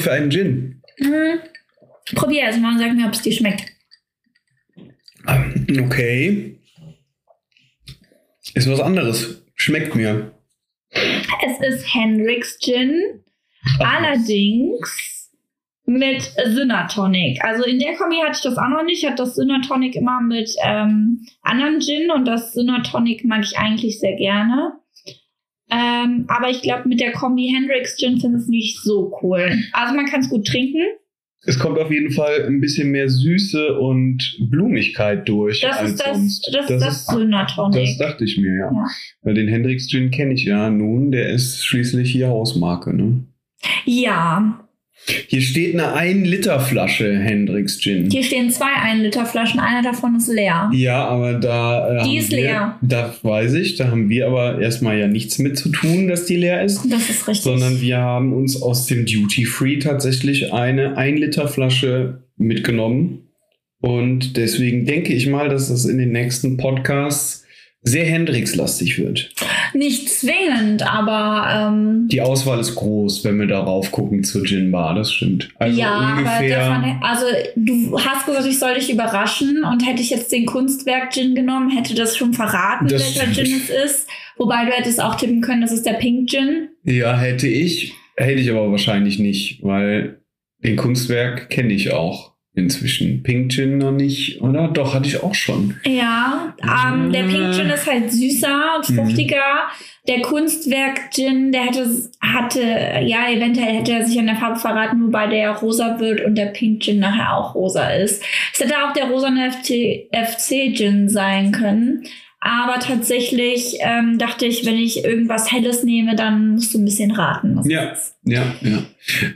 Wir für einen Gin? Hm. Probier erst mal und sag mir, ob es dir schmeckt. Okay. Ist was anderes. Schmeckt mir. Es ist Hendrix Gin, allerdings mit Synertonic. Also in der Kombi hatte ich das auch noch nicht. Ich hatte das Synertonic immer mit ähm, anderen Gin und das Synertonic mag ich eigentlich sehr gerne. Ähm, aber ich glaube, mit der Kombi Hendrix Gin finde ich es nicht so cool. Also man kann es gut trinken. Es kommt auf jeden Fall ein bisschen mehr Süße und Blumigkeit durch Das als ist das, sonst. das, ist das Synertonic. das dachte ich mir, ja. Ja. Weil den Hendrix Gin kenne ich ja nun. Der ist schließlich hier Hausmarke, ne? Ja, Hier steht eine 1-Liter-Flasche Hendrix Gin. hier stehen zwei 1 Liter Flaschen, einer davon ist leer. Ja, aber da. Äh, Die ist wir, leer. Da weiß ich, da haben wir aber erstmal ja nichts mit zu tun, dass die leer ist. Das ist richtig. Sondern wir haben uns aus dem Duty Free tatsächlich eine 1-Liter-Flasche mitgenommen. Und deswegen denke ich mal, dass das in den nächsten Podcasts sehr Hendrix-lastig wird. Nicht zwingend, aber ähm, Die Auswahl ist groß, wenn wir darauf gucken zur Gin Bar, das stimmt. Also ja, aber ungefähr. davon, also du hast gesagt, ich soll dich überraschen und hätte ich jetzt den Kunstwerk-Gin genommen, hätte das schon verraten, Das welcher. Gin es ist. Wobei du hättest auch tippen können, das ist der Pink Gin. Ja, hätte ich, hätte ich aber wahrscheinlich nicht, weil den Kunstwerk kenne ich auch inzwischen. Pink Gin noch nicht, oder? Doch, hatte ich auch schon. Ja, ähm, der Pink Gin ist halt süßer und Mhm. fruchtiger. Der Kunstwerk-Gin, der hätte, hatte, ja, eventuell hätte er sich an der Farbe verraten, wobei der rosa wird und der Pink Gin nachher auch rosa ist. Es hätte auch der rosane FC-Gin sein können. Aber tatsächlich ähm, dachte ich, wenn ich irgendwas Helles nehme, dann musst du ein bisschen raten. Ja. Ja, ja.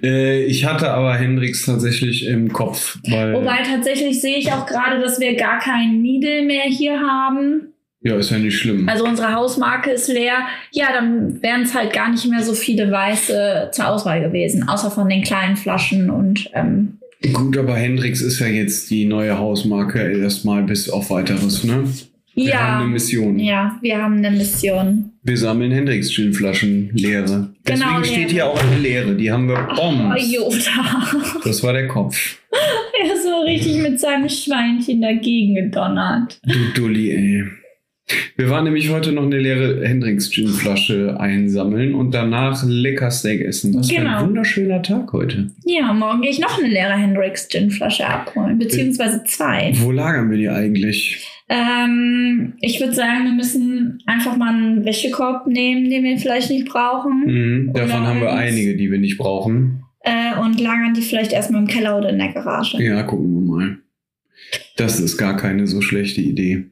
Äh, ich hatte aber Hendrix tatsächlich im Kopf, weil. Wobei tatsächlich sehe ich auch gerade, dass wir gar keinen Needle mehr hier haben. ja, ist ja nicht schlimm. Also unsere Hausmarke ist leer. Ja, dann wären es halt gar nicht mehr so viele weiße zur Auswahl gewesen, außer von den kleinen Flaschen und ähm, Gut, aber Hendrix ist ja jetzt die neue Hausmarke erstmal bis auf weiteres, ne? Wir haben eine ja, Mission. ja, wir haben eine Mission. Wir sammeln Hendrix Gin-Flaschen leere. Deswegen Genau, steht leere. hier auch eine leere. Die haben wir Oh, Bombs. Jota. Das war der Kopf. er ist so richtig mit seinem Schweinchen dagegen gedonnert. Du Dulli, ey. Wir waren nämlich heute noch eine leere Hendrix Gin-Flasche einsammeln und danach lecker Steak essen. Was für Genau. ein wunderschöner Tag heute. Ja, morgen gehe ich noch eine leere Hendrix Gin Flasche abholen, beziehungsweise zwei. Wo lagern wir die eigentlich? Ähm, ich würde sagen, wir müssen einfach mal einen Wäschekorb nehmen, den wir vielleicht nicht brauchen. Mhm, davon haben wir einige, die wir nicht brauchen. Äh, und lagern die vielleicht erstmal im Keller oder in der Garage. Ja, gucken wir mal. Das ist gar keine so schlechte Idee.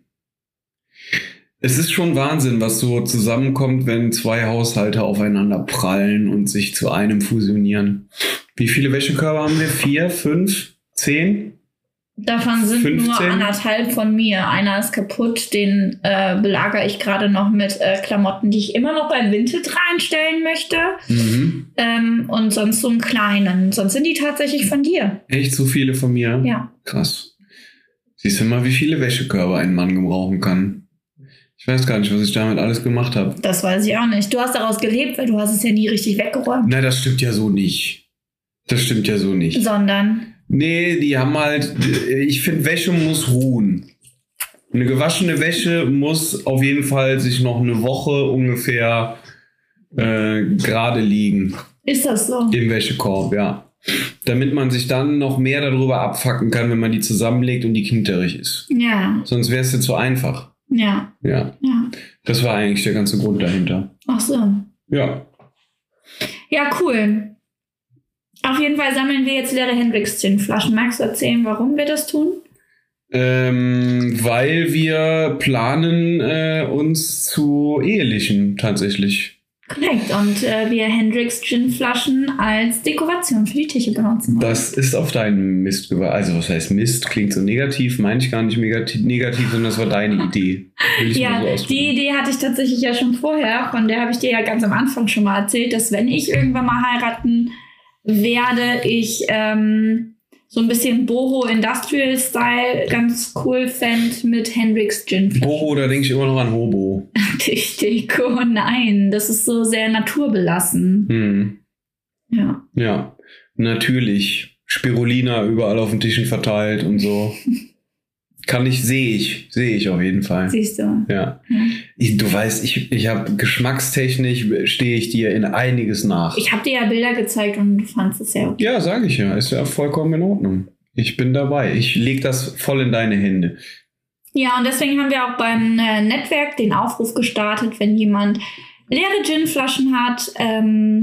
Es ist schon Wahnsinn, was so zusammenkommt, wenn zwei Haushalte aufeinander prallen und sich zu einem fusionieren. Wie viele Wäschekörbe haben wir? Vier, fünf, zehn? Davon sind nur 15? anderthalb von mir. Einer ist kaputt, den äh, belagere ich gerade noch mit äh, Klamotten, die ich immer noch beim Vinted reinstellen möchte. Mhm. Ähm, und sonst so einen kleinen. Sonst sind die tatsächlich von dir. Echt so viele von mir? Ja. Krass. Siehst du mal, wie viele Wäschekörbe ein Mann gebrauchen kann. Ich weiß gar nicht, was ich damit alles gemacht habe. Das weiß ich auch nicht. Du hast daraus gelebt, weil du hast es ja nie richtig weggeräumt. Na, das stimmt ja so nicht. Das stimmt ja so nicht. Sondern, Nee, die haben halt, ich finde, Wäsche muss ruhen. Eine gewaschene Wäsche muss auf jeden Fall sich noch eine Woche ungefähr äh, gerade liegen ist das so? im Wäschekorb, ja. Damit man sich dann noch mehr darüber abfacken kann, wenn man die zusammenlegt und die knitterig ist. Ja, Sonst wäre es ja zu einfach. Ja, Ja, ja. das war eigentlich der ganze Grund dahinter. Ach so. Ja. Ja, cool. Auf jeden Fall sammeln wir jetzt leere Hendrix-Gin-Flaschen. Magst du erzählen, warum wir das tun? Ähm, weil wir planen, äh, uns zu ehelichen tatsächlich. Korrekt. Und äh, wir Hendrix-Gin-Flaschen als Dekoration für die Tische benutzen. Das ist auf deinen Mist gewachsen. Also, was heißt Mist? Klingt so negativ, meine ich gar nicht negativ, negativ sondern das war deine Idee. Ja, so die. Idee hatte ich tatsächlich ja schon vorher. Von der habe ich dir ja ganz am Anfang schon mal erzählt, dass wenn ich irgendwann mal heiraten werde, ich ähm, so ein bisschen Boho Industrial Style ganz cool fände mit Hendrix Gin. Boho, da denke ich immer noch an Hobo. Richtig, oh nein, das ist so sehr naturbelassen. Hm. Ja. Ja, natürlich. Spirulina überall auf den Tischen verteilt und so. Kann ich, sehe ich, sehe ich auf jeden Fall. Siehst du. Ja. Ja. Ich, du weißt, ich, ich habe geschmackstechnisch stehe ich dir in einiges nach. Ich habe dir ja Bilder gezeigt und du fandest es sehr okay. Ja, sage ich ja. Ist ja vollkommen in Ordnung. Ich bin dabei. Ich lege das voll in deine Hände. Ja, und deswegen haben wir auch beim äh, Netzwerk den Aufruf gestartet, wenn jemand leere Ginflaschen hat, ähm,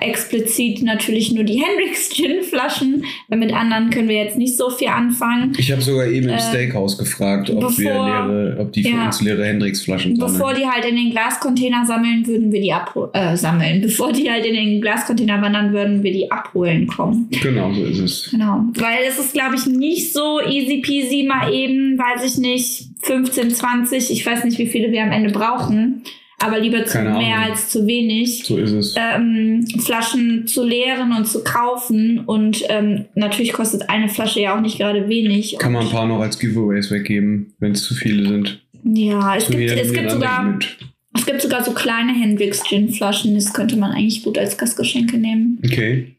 explizit natürlich nur die Hendrix Gin-Flaschen, weil mit anderen können wir jetzt nicht so viel anfangen. Ich habe sogar eben im Äh, Steakhouse gefragt, ob wir bevor- leere, ob die für ja. uns leere Hendrix-Flaschen Bevor sammeln. die halt in den Glascontainer sammeln, würden wir die abholen, äh, sammeln. Bevor die halt in den Glascontainer wandern, würden wir die abholen kommen. Genau, so ist es. Genau. Weil es ist, glaube ich, nicht so easy peasy mal eben, weiß ich nicht, 15, 20, ich weiß nicht, wie viele wir am Ende brauchen, aber lieber zu mehr als zu wenig. So ist es. Ähm, Flaschen zu leeren und zu kaufen und ähm, natürlich kostet eine Flasche ja auch nicht gerade wenig. Kann man ein paar noch als Giveaways weggeben, wenn es zu viele sind. Ja, es gibt, es gibt sogar mit. es gibt sogar so kleine Hendrix Gin Flaschen, das könnte man eigentlich gut als Gastgeschenke nehmen. Okay.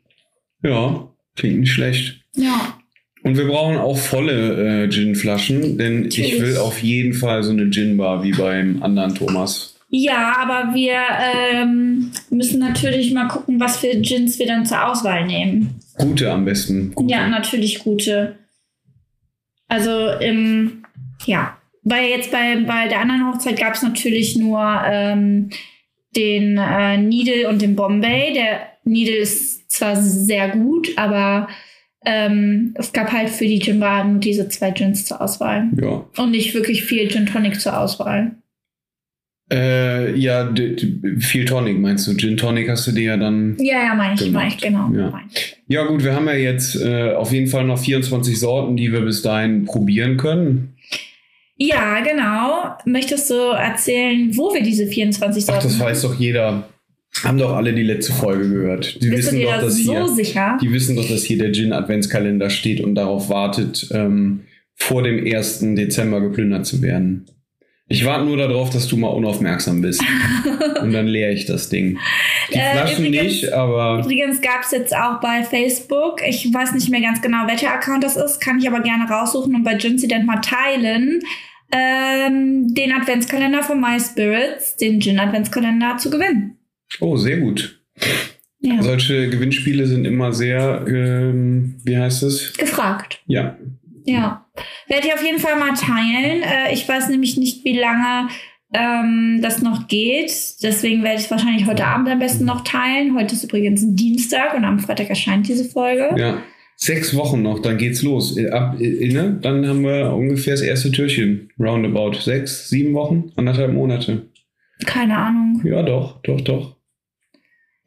Ja, klingt nicht schlecht. Ja. Und wir brauchen auch volle äh, Gin-Flaschen, denn ich Natürlich. will auf jeden Fall so eine Gin-Bar wie beim anderen Thomas. Ja, aber wir ähm, müssen natürlich mal gucken, was für Gins wir dann zur Auswahl nehmen. Gute am besten. Gute. Ja, natürlich gute. Also, ähm, ja. Weil jetzt bei, bei der anderen Hochzeit gab es natürlich nur ähm, den äh, Needle und den Bombay. Der Needle ist zwar sehr gut, aber ähm, es gab halt für die Gin-Bar nur diese zwei Gins zur Auswahl. Ja. Und nicht wirklich viel Gin Tonic zur Auswahl. Äh, ja, viel Tonic meinst du? Gin Tonic hast du dir ja dann. Ja, ja, meine ich, meine ich, genau. Ja. ich. Ja, gut, wir haben ja jetzt äh, auf jeden Fall noch 24 Sorten, die wir bis dahin probieren können. Ja, genau. Möchtest du erzählen, wo wir diese 24 Ach, Sorten das weiß doch jeder. Haben doch alle die letzte Folge gehört. Die Bist wissen doch, da dass so hier. sicher? Die wissen doch, dass hier der Gin-Adventskalender steht und darauf wartet, ähm, vor dem 1. Dezember geplündert zu werden. Ich warte nur darauf, dass du mal unaufmerksam bist. und dann leere ich das Ding. Die Äh, Flaschen übrigens- nicht, aber Übrigens gab es jetzt auch bei Facebook, ich weiß nicht mehr ganz genau, welcher Account das ist, kann ich aber gerne raussuchen und bei Gincident mal teilen, ähm, den Adventskalender von My Spirits, den Gin-Adventskalender zu gewinnen. oh, sehr gut. Ja. Solche Gewinnspiele sind immer sehr, ähm, wie heißt es? Gefragt. Ja, Ja. Werde ich auf jeden Fall mal teilen. Äh, ich weiß nämlich nicht, wie lange ähm, das noch geht. Deswegen werde ich es wahrscheinlich heute Abend am besten noch teilen. Heute ist übrigens ein Dienstag und am Freitag erscheint diese Folge. ja. Sechs Wochen noch, dann geht's los. Äh, Ab, äh, ne? Dann haben wir ungefähr das erste Türchen. Roundabout. Sechs, sieben Wochen, anderthalb Monate. Keine Ahnung. Ja, doch, doch, doch.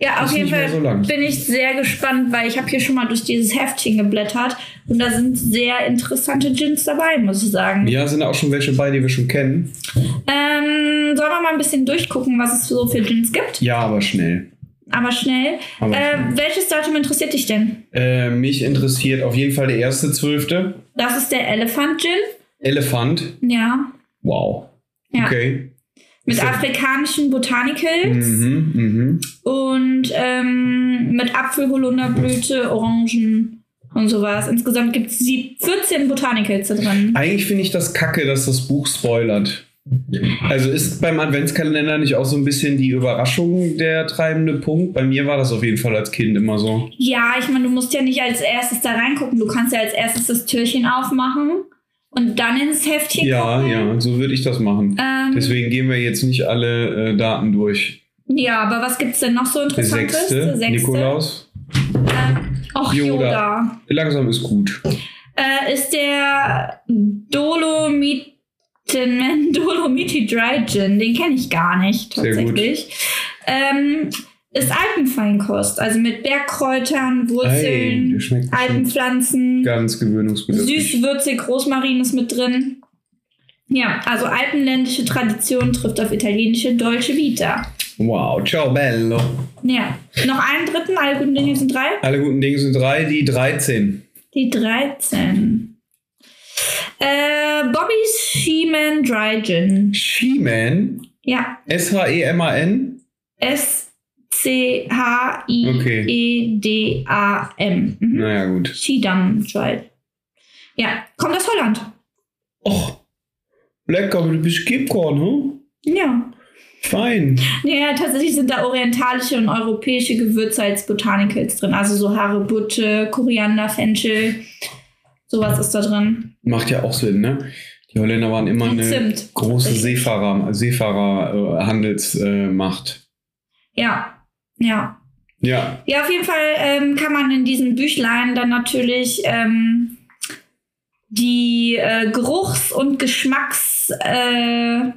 Ja, auf jeden Fall so bin ich sehr gespannt, weil ich habe hier schon mal durch dieses Heftchen geblättert und da sind sehr interessante Gins dabei, muss ich sagen. Ja, sind auch schon welche bei, die wir schon kennen. Ähm, sollen wir mal ein bisschen durchgucken, was es so für Gins gibt? Ja, aber schnell. Aber schnell. Aber Äh, schnell. welches Datum interessiert dich denn? Äh, mich interessiert auf jeden Fall der erste Zwölfte. Das ist der Elephant Gin. Elefant. Ja. Wow. Ja. Okay. Mit afrikanischen Botanicals Mhm, mhm. und ähm, mit Apfel, Holunderblüte, Orangen und sowas. Insgesamt gibt es 14 Botanicals da drin. Eigentlich finde ich das kacke, dass das Buch spoilert. Also ist beim Adventskalender nicht auch so ein bisschen die Überraschung der treibende Punkt? Bei mir war das auf jeden Fall als Kind immer so. Ja, ich meine, du musst ja nicht als erstes da reingucken. Du kannst ja als erstes das Türchen aufmachen und dann ins Heftchen Ja, gucken. ja, so würde ich das machen. Ähm, Deswegen gehen wir jetzt nicht alle äh, Daten durch. ja, aber was gibt es denn noch so Der Interessantes? sechste, Nikolaus. Ähm, ach, Yoda. Yoda. Langsam ist gut. Äh, ist der Dolomiten, Dolomiti Dry Gin. Den kenne ich gar nicht, Sehr gut. tatsächlich. Ähm, ist Alpenfeinkost, also mit Bergkräutern, Wurzeln, bestimmt Alpenpflanzen. ganz gewöhnungsbedürftig. Süß, würzig, Rosmarin ist mit drin. Ja, also alpenländische Tradition trifft auf italienische Dolce Vita. Wow, ciao bello. Ja, noch einen dritten, alle guten Dinge sind drei. Alle guten Dinge sind drei, die 13. Die 13. Äh, Bobby's She-Man Dry Gin. She-Man? Ja, S-H-E-M-A-N? S-C-H-I-E-D-A-M. Mhm. Naja, gut. Schiedam Dry. Ja, kommt aus Holland. Och, lecker, du bist Kipcorn, hm? Ja. Fein. Ja, tatsächlich sind da orientalische und europäische Gewürze als Botanicals drin. Also so Harebutte, Koriander, Fenchel. Sowas ist da drin. Macht ja auch Sinn, ne? Die Holländer waren immer Und eine Zimt. große. Seefahrer, Seefahrer-Handelsmacht. Ja, ja. ja, Ja, auf jeden Fall ähm, kann man in diesem Büchlein dann natürlich ähm, die äh, Geruchs- und Geschmackssinne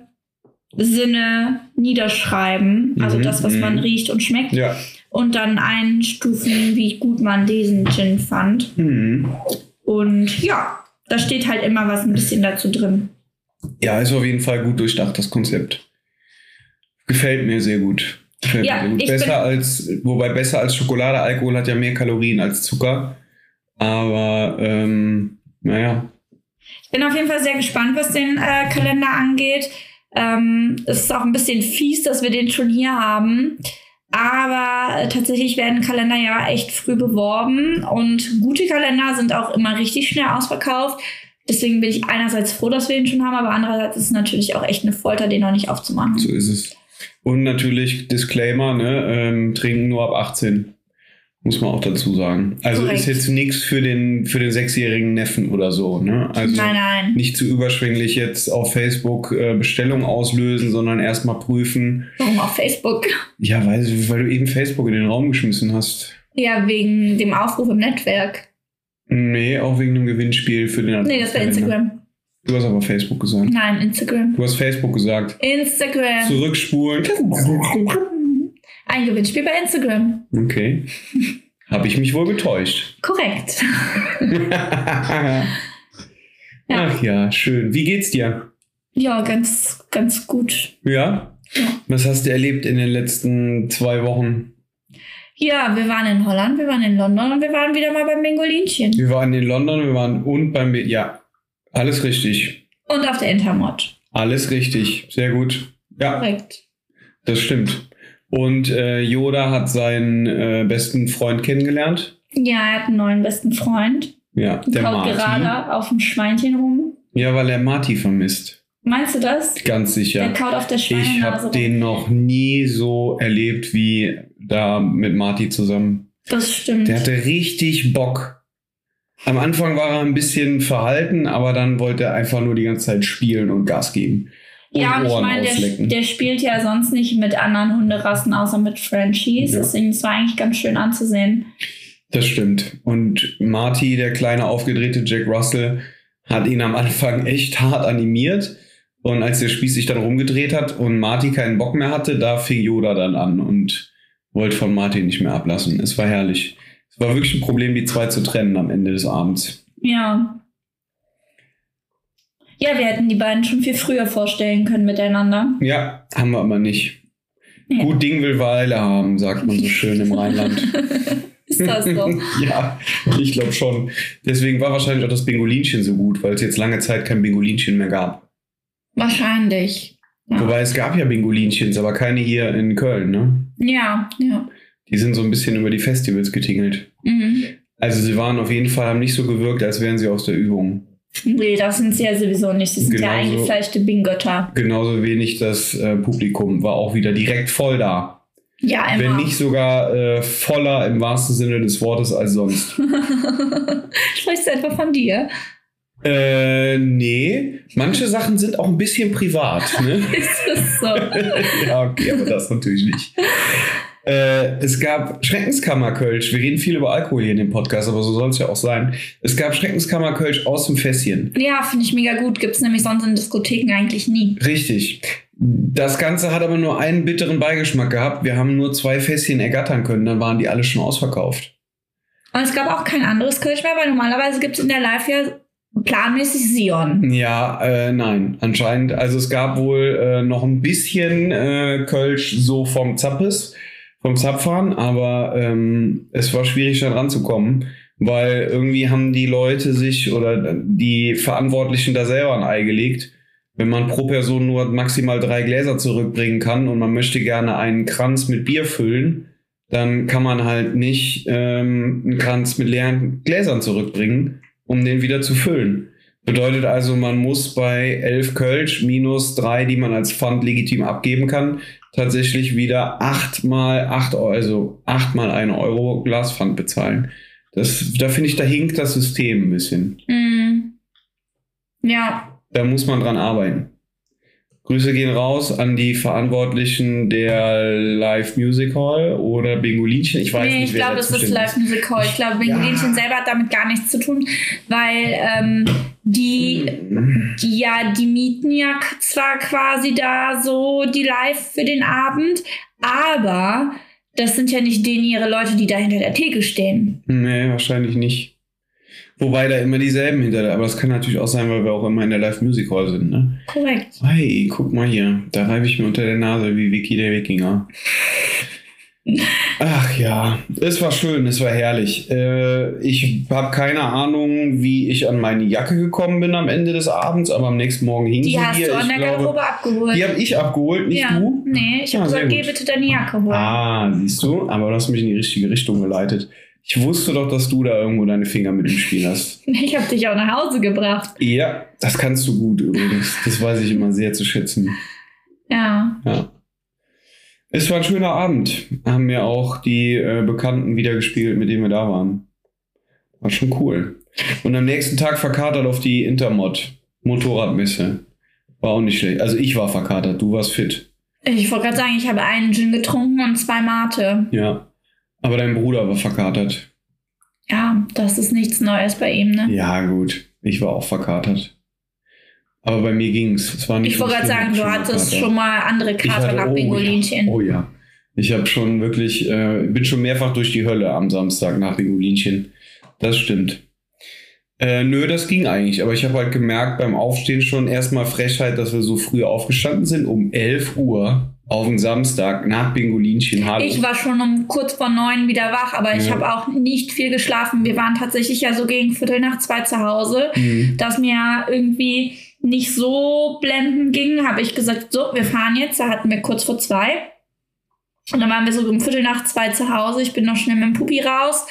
äh, niederschreiben. Also Mhm, das, was man mhm. riecht und schmeckt. ja. Und dann einstufen, wie gut man diesen Gin fand. Mhm. Und ja, da steht halt immer was ein bisschen dazu drin. Ja, ist auf jeden Fall gut durchdacht, das Konzept. Gefällt mir sehr gut. Ja, Besser als, wobei besser als Schokolade, Alkohol hat ja mehr Kalorien als Zucker. Aber, ähm, naja. Ich bin auf jeden Fall sehr gespannt, was den äh, Kalender angeht. Ähm, es ist auch ein bisschen fies, dass wir den schon hier haben. Aber äh, tatsächlich werden Kalender ja echt früh beworben und gute Kalender sind auch immer richtig schnell ausverkauft. Deswegen bin ich einerseits froh, dass wir ihn schon haben, aber andererseits ist es natürlich auch echt eine Folter, den noch nicht aufzumachen. So ist es. Und natürlich Disclaimer, ne, ähm, trinken nur ab 18. Muss man auch dazu sagen. Also Korrekt. ist jetzt nichts für den, für den sechsjährigen Neffen oder so, ne? Also nein, nein. nicht zu überschwänglich jetzt auf Facebook äh, Bestellung auslösen, sondern erstmal prüfen. Warum auf Facebook? Ja, weil, weil du eben Facebook in den Raum geschmissen hast. Ja, wegen dem Aufruf im Netzwerk. Nee, auch wegen dem Gewinnspiel für den Nee, das war Adventskalender. Instagram. Du hast aber Facebook gesagt. Nein, Instagram. Du hast Facebook gesagt. Instagram. Zurückspulen. Ein Gewinnspiel bei Instagram. Okay. Habe ich mich wohl getäuscht. Korrekt. Ja. Ach ja, schön. Wie geht's dir? Ja, ganz, ganz gut. Ja? Ja. Was hast du erlebt in den letzten zwei Wochen? Ja, wir waren in Holland, wir waren in London und wir waren wieder mal beim Bengolinchen. Wir waren in London, wir waren und beim. Be ja, alles richtig. Und auf der Intermod. Alles richtig. Sehr gut. Ja, Korrekt. das stimmt. Und äh, Yoda hat seinen äh, besten Freund kennengelernt. Ja, er hat einen neuen besten Freund. Ja, der Kaut Marty. gerade auf dem Schweinchen rum. Ja, weil er Marty vermisst. Meinst du das? Ganz Der sicher. kaut auf der Ich Schweinenase habe den noch nie so erlebt wie da mit Marty zusammen. Das stimmt. Der hatte richtig Bock. Am Anfang war er ein bisschen verhalten, aber dann wollte er einfach nur die ganze Zeit spielen und Gas geben. Und ja, und ich Ohren meine, der, der spielt ja sonst nicht mit anderen Hunderassen, außer mit Frenchies. Ja. Deswegen, es war eigentlich ganz schön anzusehen. Das stimmt. Und Marty, der kleine aufgedrehte Jack Russell, hat ihn am Anfang echt hart animiert. Und als der Spieß sich dann rumgedreht hat und Marty keinen Bock mehr hatte, da fing Yoda dann an und wollte von Marty nicht mehr ablassen. Es war herrlich. Es war wirklich ein Problem, die zwei zu trennen am Ende des Abends. Ja. Ja, wir hätten die beiden schon viel früher vorstellen können miteinander. Ja, haben wir aber nicht. Ja. Gut Ding will Weile haben, sagt man so schön im Rheinland. Ist das so? ja, ich glaube schon. Deswegen war wahrscheinlich auch das Bingolinchen so gut, weil es jetzt lange Zeit kein Bingolinchen mehr gab. Wahrscheinlich. Ja. Wobei es gab ja Bingolinchens, aber keine hier in Köln, ne? Ja, ja. Die sind so ein bisschen über die Festivals getingelt. Mhm. Also sie waren auf jeden Fall, haben nicht so gewirkt, als wären sie aus der Übung. Nee, das sind sie ja sowieso nicht. Sie sind ja Genauso. eingefleischte Bingötter. Genauso wenig das äh, Publikum war auch wieder direkt voll da. Ja, immer. Wenn nicht sogar äh, voller im wahrsten Sinne des Wortes als sonst. Sprichst du etwa von dir? äh, nee. Manche Sachen sind auch ein bisschen privat, ne? Ist das so? ja, okay, aber das natürlich nicht. Äh, es gab Schreckenskammerkölsch. Wir reden viel über Alkohol hier in dem Podcast, aber so soll es ja auch sein. Es gab Schreckenskammerkölsch aus dem Fässchen. ja, finde ich mega gut. Gibt es nämlich sonst in Diskotheken eigentlich nie. Richtig. Das Ganze hat aber nur einen bitteren Beigeschmack gehabt. Wir haben nur zwei Fässchen ergattern können, dann waren die alle schon ausverkauft. Und es gab auch kein anderes Kölsch mehr, weil normalerweise gibt es in der Live ja planmäßig Sion. Ja, äh, nein, anscheinend. Also es gab wohl äh, noch ein bisschen äh, Kölsch so vom Zappes, vom Zapfahren, aber ähm, es war schwierig, da ranzukommen, weil irgendwie haben die Leute sich oder die Verantwortlichen da selber ein Ei gelegt. Wenn man pro Person nur maximal drei Gläser zurückbringen kann und man möchte gerne einen Kranz mit Bier füllen, dann kann man halt nicht ähm, einen Kranz mit leeren Gläsern zurückbringen, um den wieder zu füllen. Bedeutet also, man muss bei 11 Kölsch minus drei, die man als Pfand legitim abgeben kann, tatsächlich wieder achtmal acht Euro, also achtmal ein Euro Glaspfand bezahlen. Das, da finde ich, da hinkt das System ein bisschen. Mm. Ja. Da muss man dran arbeiten. Grüße gehen raus an die Verantwortlichen der Live Music Hall oder Bingolinchen. Ich weiß nee, nicht, ich glaube, es ist Live Music Hall. Ich glaube, Ja. Bingolinchen selber hat damit gar nichts zu tun, weil ähm, die, die, ja, die mieten ja zwar quasi da so die Live für den Abend, aber das sind ja nicht denen ihre Leute, die da hinter der Theke stehen. Nee, wahrscheinlich nicht. Wobei da immer dieselben hinter der, aber das kann natürlich auch sein, weil wir auch immer in der Live Music Hall sind, ne? Korrekt. Hey, guck mal hier, da reibe ich mir unter der Nase wie Vicky der Wikinger. Ach ja, es war schön, es war herrlich. Äh, ich habe keine Ahnung, wie ich an meine Jacke gekommen bin am Ende des Abends, aber am nächsten Morgen hing Die sie hast hier. du an der Garderobe abgeholt. die habe ich abgeholt, nicht ja. du? Nee, ich habe Ah, gesagt, geh bitte deine Jacke holen. Ah, siehst du, aber du hast mich in die richtige Richtung geleitet. Ich wusste doch, dass du da irgendwo deine Finger mit im Spiel hast. Ich habe dich auch nach Hause gebracht. Ja, das kannst du gut übrigens. Das weiß ich immer sehr zu schätzen. Ja. Ja. Es war ein schöner Abend. Haben mir auch die äh, Bekannten wieder gespielt, mit denen wir da waren. War schon cool. Und am nächsten Tag verkatert auf die Intermod Motorradmesse. War auch nicht schlecht. Also ich war verkatert, du warst fit. Ich wollte gerade sagen, ich habe einen Gin getrunken und zwei Mate. Ja. Aber dein Bruder war verkatert. Ja, das ist nichts Neues bei ihm, ne? Ja, gut. Ich war auch verkatert. Aber bei mir ging's. Es war nicht Ich wollte gerade sagen, du hattest schon mal andere Kater nach oh. Ja. Oh ja. Ich habe schon wirklich, äh, bin schon mehrfach durch die Hölle am Samstag nach Bingolinchen. Das stimmt. Äh, nö, das ging eigentlich. Aber ich habe halt gemerkt beim Aufstehen schon erstmal Frechheit, dass wir so früh aufgestanden sind, um 11 Uhr auf den Samstag nach Bingolinchen. Hallo. Ich war schon um kurz vor neun wieder wach, aber ich Ja. habe auch nicht viel geschlafen. Wir waren tatsächlich ja so gegen Viertel nach zwei zu Hause, Mhm. dass mir irgendwie nicht so blenden ging. Habe ich gesagt, so, wir fahren jetzt. Da hatten wir kurz vor zwei. Und dann waren wir so um Viertel nach zwei zu Hause. Ich bin noch schnell mit dem Puppi raus,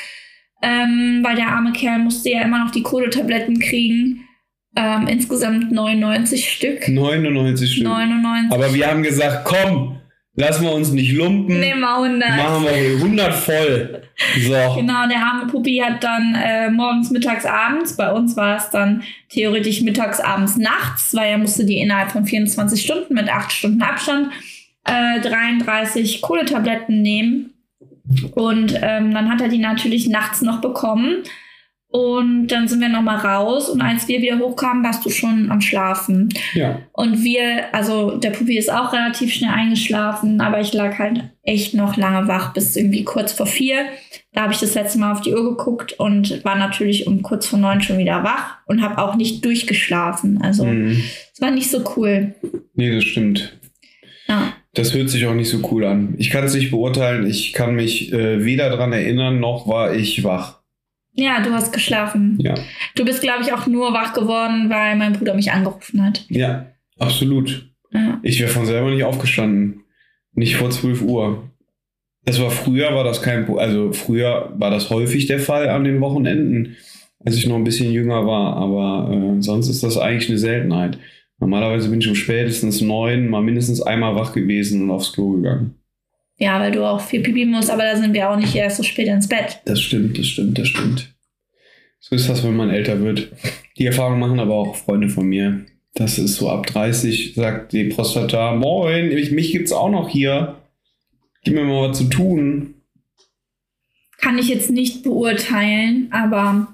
ähm, weil der arme Kerl musste ja immer noch die Kohletabletten kriegen. Ähm, insgesamt 99 Stück. 99 Stück. 99. Aber wir haben gesagt, komm, lassen wir uns nicht lumpen. Nehmen wir 100. Machen wir 100 voll. So. Genau, der arme Puppi hat dann äh, morgens, mittags, abends. Bei uns war es dann theoretisch mittags, abends, nachts, weil er musste die innerhalb von 24 Stunden mit 8 Stunden Abstand äh, 33 Kohletabletten nehmen. Und ähm, dann hat er die natürlich nachts noch bekommen. Und dann sind wir nochmal raus. Und als wir wieder hochkamen, warst du schon am Schlafen. Ja. Und wir, also der Puppi ist auch relativ schnell eingeschlafen, aber ich lag halt echt noch lange wach, bis irgendwie kurz vor vier. Da habe ich das letzte Mal auf die Uhr geguckt und war natürlich um kurz vor neun schon wieder wach und habe auch nicht durchgeschlafen. Also Mhm. es war nicht so cool. Nee, das stimmt. Ja. Das hört sich auch nicht so cool an. Ich kann es nicht beurteilen. Ich kann mich äh, weder daran erinnern, noch war ich wach. Ja, du hast geschlafen. Ja. Du bist, glaube ich, auch nur wach geworden, weil mein Bruder mich angerufen hat. Ja, absolut. Ja. Ich wäre von selber nicht aufgestanden. Nicht vor 12 Uhr. Das war früher, war das kein, also früher war das häufig der Fall an den Wochenenden, als ich noch ein bisschen jünger war, aber äh, sonst ist das eigentlich eine Seltenheit. Normalerweise bin ich um spätestens neun mal mindestens einmal wach gewesen und aufs Klo gegangen. Ja, weil du auch viel pipi musst, aber da sind wir auch nicht erst so spät ins Bett. Das stimmt, das stimmt, das stimmt. So ist das, wenn man älter wird. Die Erfahrung machen aber auch Freunde von mir. Das ist so ab 30, sagt die Prostata, moin, ich, mich gibt's auch noch hier. Gib mir mal was zu tun. Kann ich jetzt nicht beurteilen, aber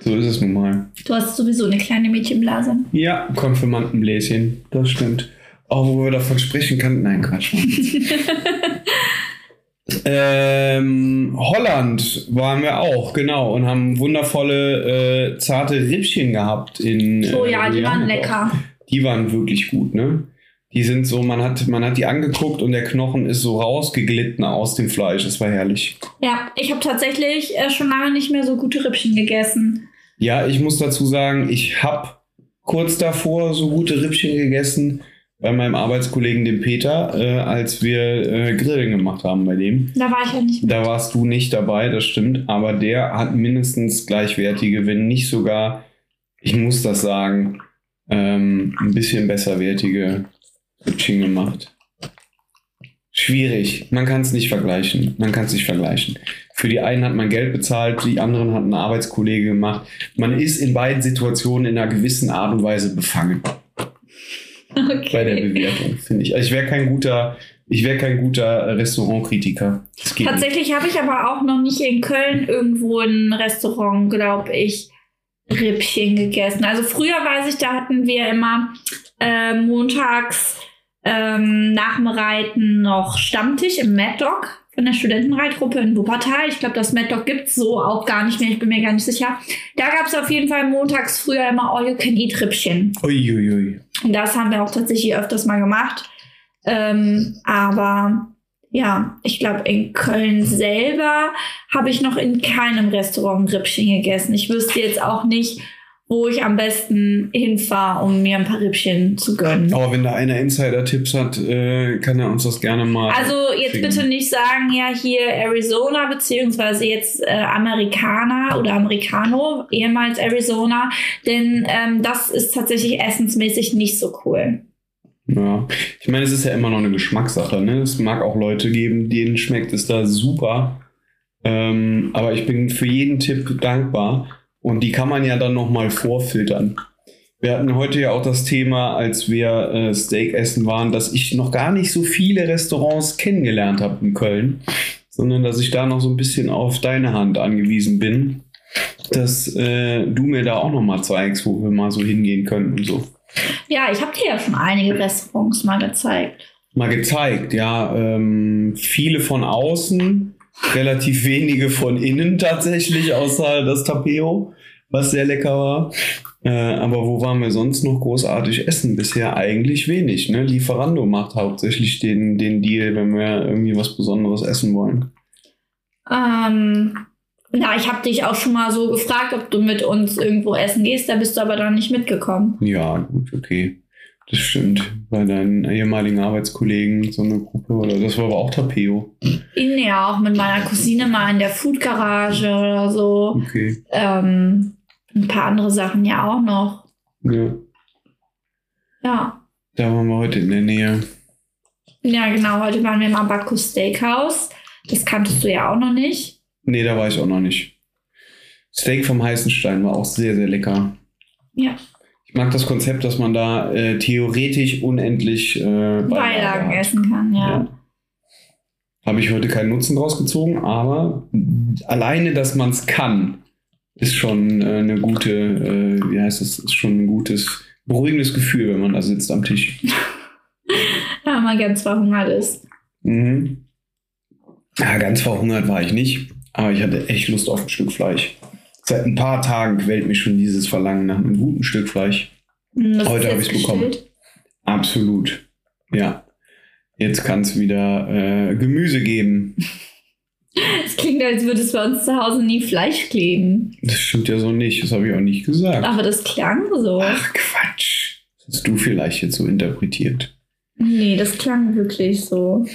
So ist es nun mal. du hast sowieso eine kleine Mädchenblase. Ja, Konfirmandenbläschen, das stimmt. Auch wo wir davon sprechen kann. Nein, Quatsch. ähm, Holland waren wir auch, genau, und haben wundervolle, äh, zarte Rippchen gehabt in. Oh ja, äh, die waren lecker. Die waren wirklich gut, ne? Die sind so, man hat, man hat die angeguckt und der Knochen ist so rausgeglitten aus dem Fleisch. Das war herrlich. Ja, ich habe tatsächlich äh, schon lange nicht mehr so gute Rippchen gegessen. Ja, ich muss dazu sagen, ich habe kurz davor so gute Rippchen gegessen bei meinem Arbeitskollegen, dem Peter, äh, als wir äh, Grillen gemacht haben bei dem. Da war ich ja nicht. Da warst du nicht dabei, das stimmt. Aber der hat mindestens gleichwertige, wenn nicht sogar, ich muss das sagen, ähm, ein bisschen besserwertige Rippchen gemacht. Schwierig. Man kann es nicht vergleichen. Man kann es nicht vergleichen. Für die einen hat man Geld bezahlt, die anderen hat ein Arbeitskollege gemacht. Man ist in beiden Situationen in einer gewissen Art und Weise befangen Okay. bei der Bewertung, finde ich. Also ich wäre kein guter, ich wäre kein guter Restaurantkritiker. Tatsächlich habe ich aber auch noch nicht in Köln irgendwo in einem Restaurant, glaube ich, Rippchen gegessen. Also früher weiß ich, da hatten wir immer äh, montags ähm, nach dem Reiten noch Stammtisch im Mad Dog von der Studentenreitgruppe in Wuppertal. Ich glaube, das Mad Dog gibt es so auch gar nicht mehr. Ich bin mir gar nicht sicher. Da gab es auf jeden Fall montags früher immer All-You-Can-Eat-Rippchen. Uiuiui. Und das haben wir auch tatsächlich öfters mal gemacht. Ähm, aber ja, ich glaube, in Köln selber habe ich noch in keinem Restaurant Rippchen gegessen. Ich wüsste jetzt auch nicht, wo ich am besten hinfahre, um mir ein paar Rippchen zu gönnen. Aber wenn da einer Insider-Tipps hat, äh, kann er uns das gerne mal. Also jetzt schicken. bitte nicht sagen, ja, hier Arizona, beziehungsweise jetzt äh, Amerikaner oder Americano, ehemals Arizona, denn ähm, das ist tatsächlich essensmäßig nicht so cool. Ja, ich meine, es ist ja immer noch eine Geschmackssache. Ne? Es mag auch Leute geben, denen schmeckt es da super. Ähm, aber ich bin für jeden Tipp dankbar. Und die kann man ja dann nochmal vorfiltern. Wir hatten heute ja auch das Thema, als wir äh, Steak essen waren, dass ich noch gar nicht so viele Restaurants kennengelernt habe in Köln, sondern dass ich da noch so ein bisschen auf deine Hand angewiesen bin, dass äh, du mir da auch nochmal zeigst, wo wir mal so hingehen können und so. Ja, ich habe dir ja schon einige Restaurants mal gezeigt. mal gezeigt, ja. Ähm, viele von außen, relativ wenige von innen tatsächlich, außer das Tapeo, was sehr lecker war. Äh, aber wo waren wir sonst noch großartig essen? Bisher eigentlich wenig. Ne? Lieferando macht hauptsächlich den, den Deal, wenn wir irgendwie was Besonderes essen wollen. Ähm, ja, ich habe dich auch schon mal so gefragt, ob du mit uns irgendwo essen gehst, da bist du aber dann nicht mitgekommen. Ja, gut, okay. Das stimmt. Bei deinen ehemaligen Arbeitskollegen so eine Gruppe oder das war aber auch Tapeo. In ja auch mit meiner Cousine mal in der Food Garage oder so. Okay. Ähm, ein paar andere Sachen ja auch noch. Ja. Ja. Da waren wir heute in der Nähe. Ja, genau. Heute waren wir im Abacus Steakhouse. Das kanntest du ja auch noch nicht. Nee, da war ich auch noch nicht. Steak vom heißen Stein war auch sehr, sehr lecker. Ja. Ich mag das Konzept, dass man da äh, theoretisch unendlich äh, Beilagen hat. essen kann, ja. Ja. Habe ich heute keinen Nutzen draus gezogen, aber alleine, dass man es kann, ist schon äh, eine gute, äh, wie heißt das, ist schon ein gutes, beruhigendes Gefühl, wenn man da sitzt am Tisch. Wenn man ganz verhungert ist. Mhm. Ja, ganz verhungert war ich nicht, aber ich hatte echt Lust auf ein Stück Fleisch. Seit ein paar Tagen quält mich schon dieses Verlangen nach einem guten Stück Fleisch. Das Heute ist hab jetzt ich's bekommen. Absolut. Ja. Jetzt kann es wieder äh, Gemüse geben. Es klingt, als würde es bei uns zu Hause nie Fleisch kleben. Das stimmt ja so nicht. Das habe ich auch nicht gesagt. Aber das klang so. Ach Quatsch. Das hast du vielleicht jetzt so interpretiert. Nee, das klang wirklich so.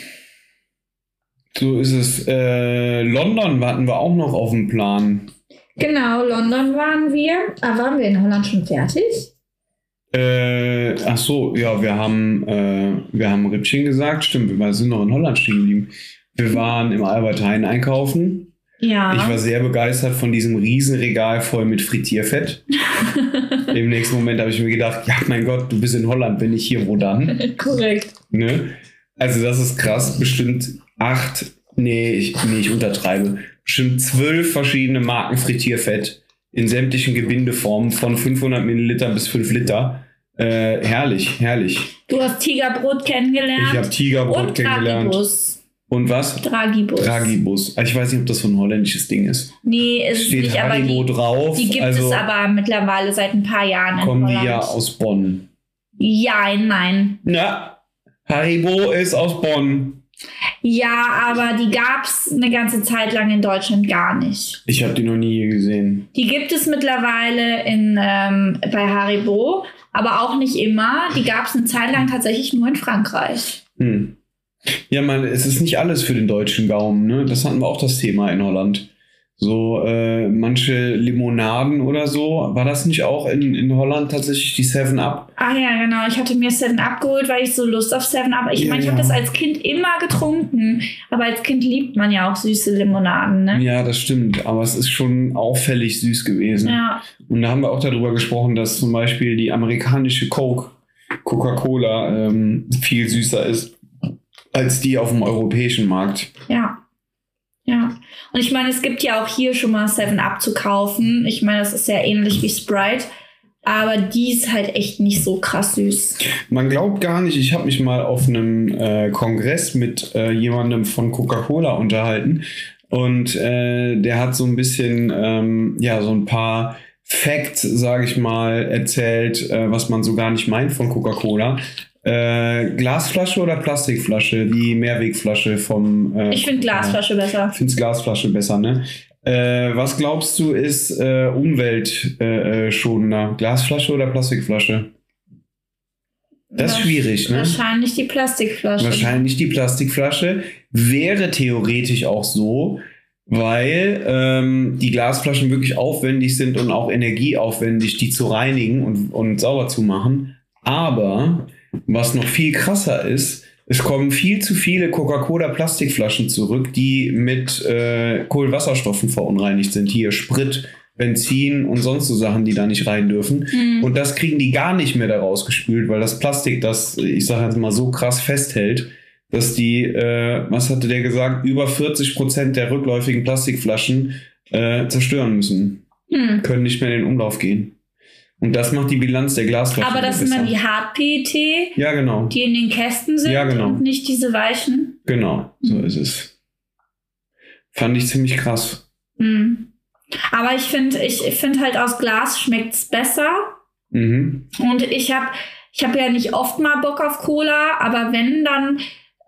So ist es. Äh, London warten wir auch noch auf den Plan. Genau, London waren wir. Ah, waren wir in Holland schon fertig? Äh, ach so, ja, wir haben, äh, wir haben Rippchen gesagt. Stimmt, wir sind noch in Holland stehen geblieben. Wir waren im Albert Heijn einkaufen. Ja. Ich war sehr begeistert von diesem Riesenregal voll mit Frittierfett. Im nächsten Moment habe ich mir gedacht, ja, mein Gott, du bist in Holland, wenn nicht hier, wo dann? Korrekt. Ne? Also das ist krass, bestimmt acht, nee ich, nee, ich untertreibe, bestimmt zwölf verschiedene Marken Frittierfett in sämtlichen Gebindeformen von 500 Milliliter bis 5 Liter. Äh, herrlich, herrlich. Du hast Tigerbrot kennengelernt. Ich habe Tigerbrot und kennengelernt. Dragibus. Und was? Dragibus. Dragibus. Ich weiß nicht, ob das so ein holländisches Ding ist. Nee, ist es Steht nicht, aber Haribo die, drauf. die gibt also es aber mittlerweile seit ein paar Jahren in kommen die Holland. ja aus Bonn. Ja, nein. Na, Haribo ist aus Bonn. Ja, aber die gab es eine ganze Zeit lang in Deutschland gar nicht. Ich habe die noch nie gesehen. Die gibt es mittlerweile in, ähm, bei Haribo, aber auch nicht immer. Die gab es eine Zeit lang tatsächlich nur in Frankreich. Hm. Ja, man, es ist nicht alles für den deutschen Gaumen. Ne? Das hatten wir auch das Thema in Holland. So äh, manche Limonaden oder so. War das nicht auch in, in Holland tatsächlich die 7-Up? Ah ja, genau. Ich hatte mir 7-Up geholt, weil ich so Lust auf 7-Up. Ich Ja, meine, ich ja. habe das als Kind immer getrunken. Aber als Kind liebt man ja auch süße Limonaden, ne? Ja, das stimmt. Aber es ist schon auffällig süß gewesen. Ja. Und da haben wir auch darüber gesprochen, dass zum Beispiel die amerikanische Coke, Coca-Cola, ähm, viel süßer ist als die auf dem europäischen Markt. Ja. Ja. Und ich meine, es gibt ja auch hier schon mal 7-Up zu kaufen. Ich meine, das ist ja ähnlich wie Sprite. Aber die ist halt echt nicht so krass süß. Man glaubt gar nicht, ich habe mich mal auf einem äh, Kongress mit äh, jemandem von Coca-Cola unterhalten und äh, der hat so ein bisschen, ähm, ja, so ein paar Facts, sage ich mal, erzählt, äh, was man so gar nicht meint von Coca-Cola. Äh, Glasflasche oder Plastikflasche? Die Mehrwegflasche vom. Äh, Ich finde Glasflasche besser. Ich finde Glasflasche besser, ne? Äh, was glaubst du ist äh, umweltschonender? Äh, schonender? Glasflasche oder Plastikflasche? Das ist schwierig, ne? Wahrscheinlich die Plastikflasche. Wahrscheinlich die Plastikflasche. Wäre theoretisch auch so, weil ähm, die Glasflaschen wirklich aufwendig sind und auch energieaufwendig, die zu reinigen und, und sauber zu machen. Aber was noch viel krasser ist, es kommen viel zu viele Coca-Cola-Plastikflaschen zurück, die mit äh, Kohlenwasserstoffen verunreinigt sind. Hier Sprit, Benzin und sonst so Sachen, die da nicht rein dürfen. Hm. Und das kriegen die gar nicht mehr da rausgespült, weil das Plastik das, ich sage jetzt mal, so krass festhält, dass die, äh, was hatte der gesagt, über 40 Prozent der rückläufigen Plastikflaschen äh, zerstören müssen. Hm. Können nicht mehr in den Umlauf gehen. Und das macht die Bilanz der Glasflaschen. Aber das sind dann die Hart-PET, Ja, genau. die in den Kästen sind Ja, genau. und nicht diese weichen. Genau, so ist es. Fand ich ziemlich krass. Hm. Aber ich finde, ich finde halt aus Glas schmeckt's besser. Mhm. Und ich habe ich hab ja nicht oft mal Bock auf Cola, aber wenn dann,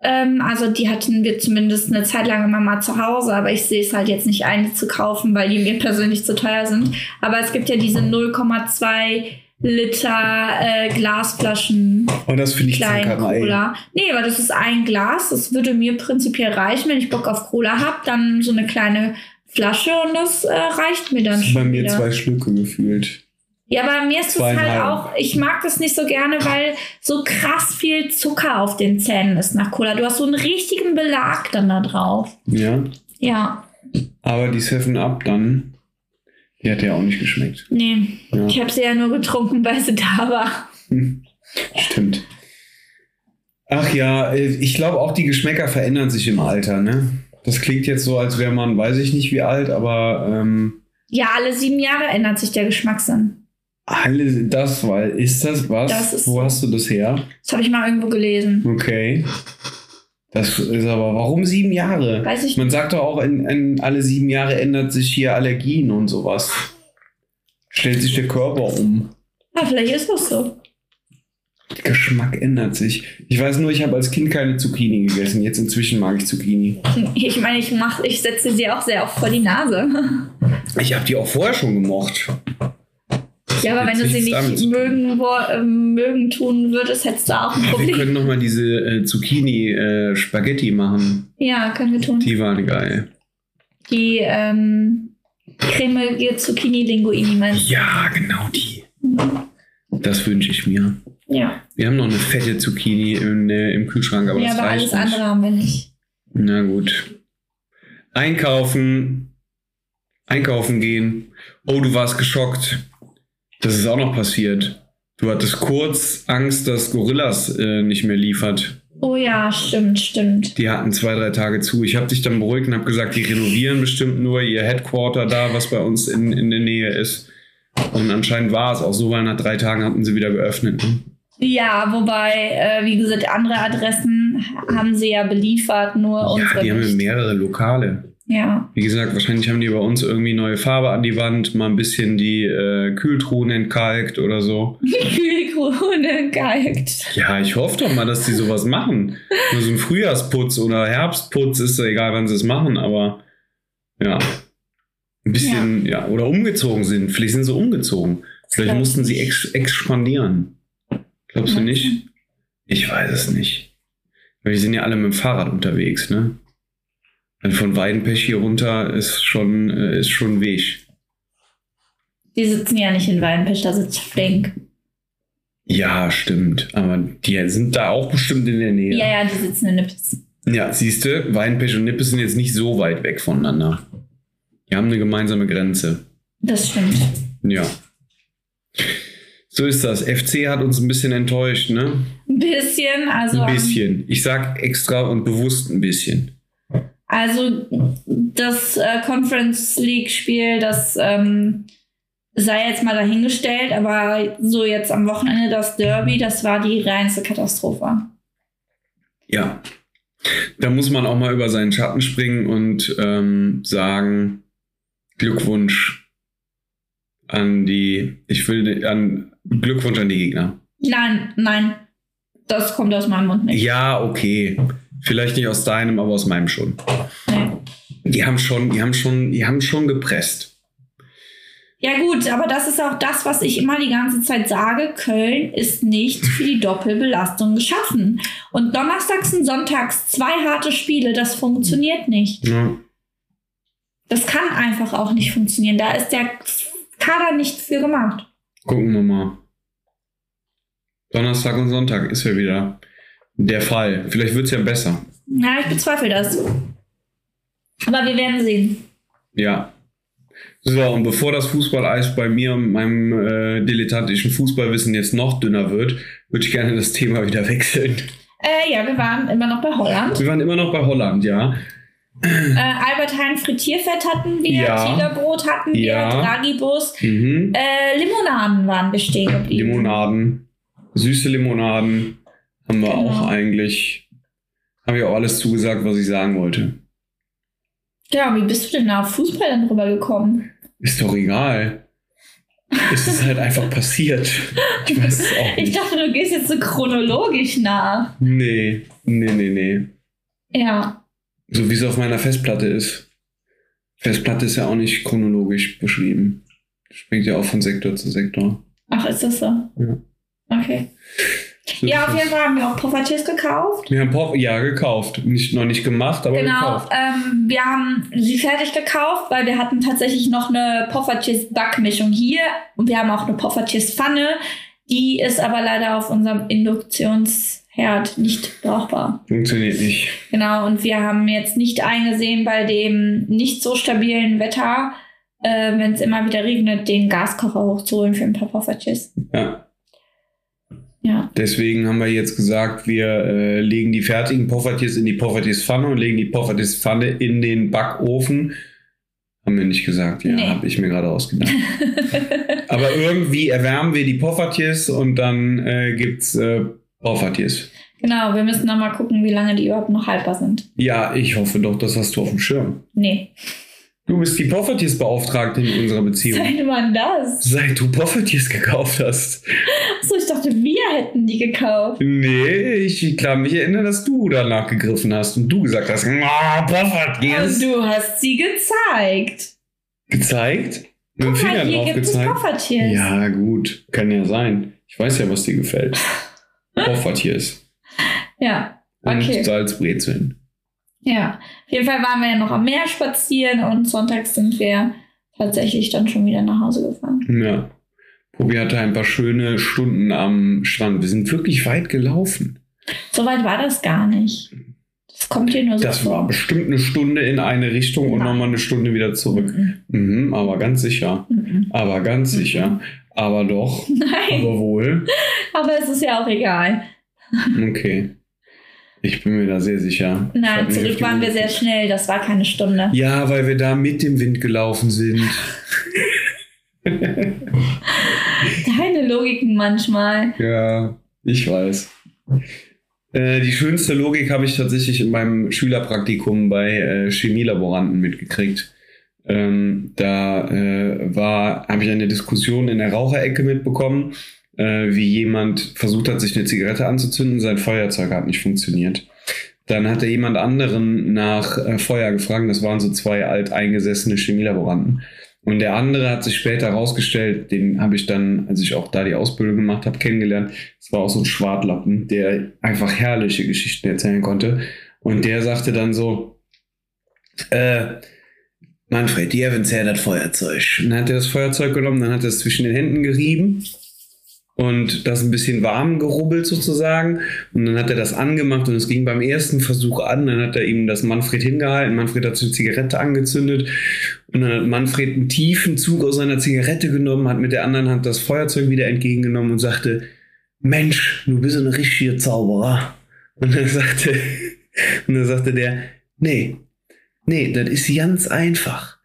ähm, also die hatten wir zumindest eine Zeit lang immer mal zu Hause, aber ich sehe es halt jetzt nicht ein, die zu kaufen, weil die mir persönlich zu teuer sind. Aber es gibt ja diese 0,2 Liter äh, Glasflaschen Und das finde ich kleinen. Cola. Nee, aber das ist ein Glas. Das würde mir prinzipiell reichen, wenn ich Bock auf Cola habe, dann so eine kleine Flasche und das äh, reicht mir dann Das ist bei schon mir wieder. zwei Schlücke gefühlt. Ja, aber mir ist es halt auch, ich mag das nicht so gerne, weil so krass viel Zucker auf den Zähnen ist nach Cola. Du hast so einen richtigen Belag dann da drauf. Ja. Ja, Aber die 7-Up dann, die hat ja auch nicht geschmeckt. nee. Ja. Ich habe sie ja nur getrunken, weil sie da war. Hm. Stimmt. Ach ja, äh, ich glaube auch die Geschmäcker verändern sich im Alter, ne? Das klingt jetzt so, als wäre man, weiß ich nicht wie alt, aber ähm, Ja, alle sieben Jahre ändert sich der Geschmackssinn. Alle das, weil ist das was? Das ist Wo hast du das her? Das habe ich mal irgendwo gelesen. Okay. Das ist aber, warum sieben Jahre? Weiß ich Man sagt doch auch, in, in alle sieben Jahre ändert sich hier Allergien und sowas. Stellt sich der Körper um. Ja, vielleicht ist das so. Der Geschmack ändert sich. Ich weiß nur, ich habe als Kind keine Zucchini gegessen. Jetzt inzwischen mag ich Zucchini. Ich meine, ich mach, ich setze sie auch sehr oft vor die Nase. Ich habe die auch vorher schon gemocht. Ja, aber wenn du sie nicht mögen, wo, äh, mögen tun würdest, hättest du auch ein Wir Problem. können noch mal diese äh, Zucchini-Spaghetti machen. Ja, können wir tun. Die waren geil. Die ähm, cremige Zucchini-Linguini meinst Ja, genau die. Das wünsche ich mir. du? Ja. Wir haben noch eine fette Zucchini im, äh, im Kühlschrank, aber ja, das aber reicht alles nicht. andere haben wir nicht. Na gut. Einkaufen. Einkaufen gehen. Oh, du warst geschockt. Das ist auch noch passiert. Du hattest kurz Angst, dass Gorillas äh, nicht mehr liefert. Oh ja, stimmt, stimmt. Die hatten zwei, drei Tage zu. Ich habe dich dann beruhigt und habe gesagt, die renovieren bestimmt nur ihr Headquarter da, was bei uns in, in der Nähe ist. Und anscheinend war es auch so, weil nach drei Tagen hatten sie wieder geöffnet. Ne? Ja, wobei, äh, wie gesagt, andere Adressen haben sie ja beliefert, nur Ja, unsere die haben ja mehrere Lokale. Ja, Wie gesagt, wahrscheinlich haben die bei uns irgendwie neue Farbe an die Wand, mal ein bisschen die äh, Kühltruhen entkalkt oder so. Zitrone geigt. Ja, ich hoffe doch mal, dass die sowas machen. Nur so ein Frühjahrsputz oder Herbstputz ist ja egal, wann sie es machen, aber ja. Ein bisschen, ja. oder umgezogen sind. Vielleicht sind sie umgezogen. Vielleicht mussten sie ex expandieren. Glaubst du nicht? Ich weiß es nicht. Weil die sind ja alle mit dem Fahrrad unterwegs, ne? Weil von Weidenpech hier runter ist schon, äh, ist schon Weg. Die sitzen ja nicht in Weinpech, da sitzt Flink. Ja, stimmt. Aber die sind da auch bestimmt in der Nähe. Ja, ja, die sitzen in Nippes. Ja, siehst du, Weinpech und Nippes sind jetzt nicht so weit weg voneinander. Die haben eine gemeinsame Grenze. Das stimmt. Ja. So ist das. FC hat uns ein bisschen enttäuscht, ne? Ein bisschen, also. Ein bisschen. Ich sag extra und bewusst ein bisschen. Also das äh, Conference League-Spiel, das ähm, sei jetzt mal dahingestellt, aber so jetzt am Wochenende das Derby, das war die reinste Katastrophe. Ja. Da muss man auch mal über seinen Schatten springen und ähm, sagen, Glückwunsch an die, ich will an Glückwunsch an die Gegner. Nein, nein, das kommt aus meinem Mund nicht. Ja, okay. Vielleicht nicht aus deinem, aber aus meinem schon. Die haben schon, die haben schon, die haben schon gepresst. Ja gut, aber das ist auch das, was ich immer die ganze Zeit sage. Köln ist nicht für die Doppelbelastung geschaffen. Und donnerstags und sonntags zwei harte Spiele, das funktioniert nicht. Ja. Das kann einfach auch nicht funktionieren. Da ist der Kader nicht für gemacht. Gucken wir mal. Donnerstag und Sonntag ist ja wieder der Fall. Vielleicht wird es ja besser. Ja, ich bezweifle das. Aber wir werden sehen. Ja. So, und bevor das Fußballeis bei mir und meinem äh, dilettantischen Fußballwissen jetzt noch dünner wird, würde ich gerne das Thema wieder wechseln. Äh, ja, wir waren immer noch bei Holland. Wir waren immer noch bei Holland, ja. Äh, Albert Heijn Frittierfett hatten wir, Ja. Tigerbrot hatten wir, Ja. Dragibus. Mhm. Äh, Limonaden waren wir stehen geblieben. Limonaden, süße Limonaden haben wir Genau. auch eigentlich, habe ich auch alles zugesagt, was ich sagen wollte. Ja, wie bist du denn auf Fußball dann drüber gekommen? Ist doch egal. es ist halt einfach passiert. Ich weiß es auch Ich nicht. dachte, du gehst jetzt so chronologisch nach. Nee, nee, nee, nee. Ja. So wie es auf meiner Festplatte ist. Festplatte ist ja auch nicht chronologisch beschrieben. Springt ja auch von Sektor zu Sektor. Ach, ist das so? Ja. Okay. Ja, auf jeden Fall haben wir auch Poffertjes gekauft. Wir haben Pop, ja, gekauft. Nicht, noch nicht gemacht, aber Genau, gekauft. ähm, wir haben sie fertig gekauft, weil wir hatten tatsächlich noch eine Poffertjes Backmischung hier und wir haben auch eine Poffertjes Pfanne. Die ist aber leider auf unserem Induktionsherd nicht brauchbar. Funktioniert nicht. Genau, und wir haben jetzt nicht eingesehen bei dem nicht so stabilen Wetter, äh, wenn es immer wieder regnet, den Gaskocher hochzuholen für ein paar Poffertjes. Ja. Ja, Deswegen haben wir jetzt gesagt, wir äh, legen die fertigen Poffertjes in die Poffertjes-Pfanne und legen die Poffertjes-Pfanne in den Backofen. Haben wir nicht gesagt, ja, Nee. habe ich mir gerade ausgedacht. Aber irgendwie erwärmen wir die Poffertjes und dann äh, gibt's äh, Poffertjes. genau, wir müssen noch mal gucken, wie lange die überhaupt noch haltbar sind. Ja, ich hoffe doch, das hast du auf dem Schirm. Nee. Du bist die Poffertjes-Beauftragte in unserer Beziehung. Seit wann das? Seit du Poffertjes gekauft hast. Achso, ich dachte, wir hätten die gekauft. Nee, ich kann mich erinnern, dass du danach gegriffen hast und du gesagt hast, "Ah, Poffertjes. Und du hast sie gezeigt. Gezeigt? Mit dem mal, hier drauf gibt es gezeigt? Poffertjes. Ja, gut. Kann ja sein. Ich weiß ja, was dir gefällt. Poffertjes. Ja, Und Okay. Salzbrezeln. Ja. Auf jeden Fall waren wir ja noch am Meer spazieren und sonntags sind wir tatsächlich dann schon wieder nach Hause gefahren. Ja. Probi hatte ein paar schöne Stunden am Strand. Wir sind wirklich weit gelaufen. So weit war das gar nicht. Das kommt hier nur so Das vor. war bestimmt eine Stunde in eine Richtung und nochmal eine Stunde wieder zurück. Mhm. Mhm, aber ganz sicher. Mhm. Aber ganz Mhm. sicher. Aber doch. Nein, Aber wohl. aber es ist ja auch egal. Okay. Ich bin mir da sehr sicher. Ich Nein, zurück waren wir sehr schnell. Das war keine Stunde. Ja, weil wir da mit dem Wind gelaufen sind. Deine Logiken manchmal. ja, ich weiß. Äh, die schönste Logik habe ich tatsächlich in meinem Schülerpraktikum bei äh, Chemielaboranten mitgekriegt. Ähm, da äh, war, habe ich eine Diskussion in der Raucherecke mitbekommen. Äh, wie jemand versucht hat, sich eine Zigarette anzuzünden, sein Feuerzeug hat nicht funktioniert. Dann hat er jemand anderen nach äh, Feuer gefragt, das waren so zwei alteingesessene Chemielaboranten. Und der andere hat sich später herausgestellt, den habe ich dann, als ich auch da die Ausbildung gemacht habe, kennengelernt. Das war auch so ein Schwartlappen, der einfach herrliche Geschichten erzählen konnte. Und der sagte dann so, äh, Manfred, die haben das Feuerzeug. Und dann hat er das Feuerzeug genommen, dann hat er es zwischen den Händen gerieben und das ein bisschen warm gerubbelt sozusagen. Und dann hat er das angemacht und es ging beim ersten Versuch an. Dann hat er ihm das Manfred hingehalten. Manfred hat eine Zigarette angezündet und dann hat Manfred einen tiefen Zug aus seiner Zigarette genommen, hat mit der anderen Hand das Feuerzeug wieder entgegengenommen und sagte, Mensch, du bist ein richtiger Zauberer. Und dann sagte, und dann sagte der, nee, nee, das ist ganz einfach.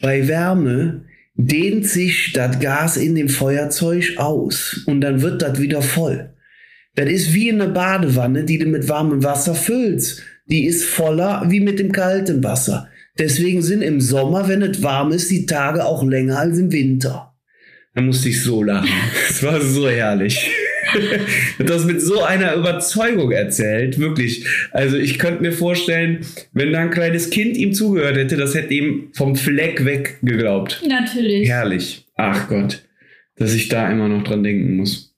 Bei Wärme dehnt sich das Gas in dem Feuerzeug aus und dann wird das wieder voll. Das ist wie eine Badewanne, die du mit warmem Wasser füllst. Die ist voller wie mit dem kalten Wasser. Deswegen sind im Sommer, wenn es warm ist, die Tage auch länger als im Winter. Da musste ich so lachen. Es war so herrlich. das mit so einer Überzeugung erzählt, wirklich. Also ich könnte mir vorstellen, wenn da ein kleines Kind ihm zugehört hätte, das hätte ihm vom Fleck weg geglaubt. Natürlich. Herrlich. Ach Gott, dass ich da immer noch dran denken muss.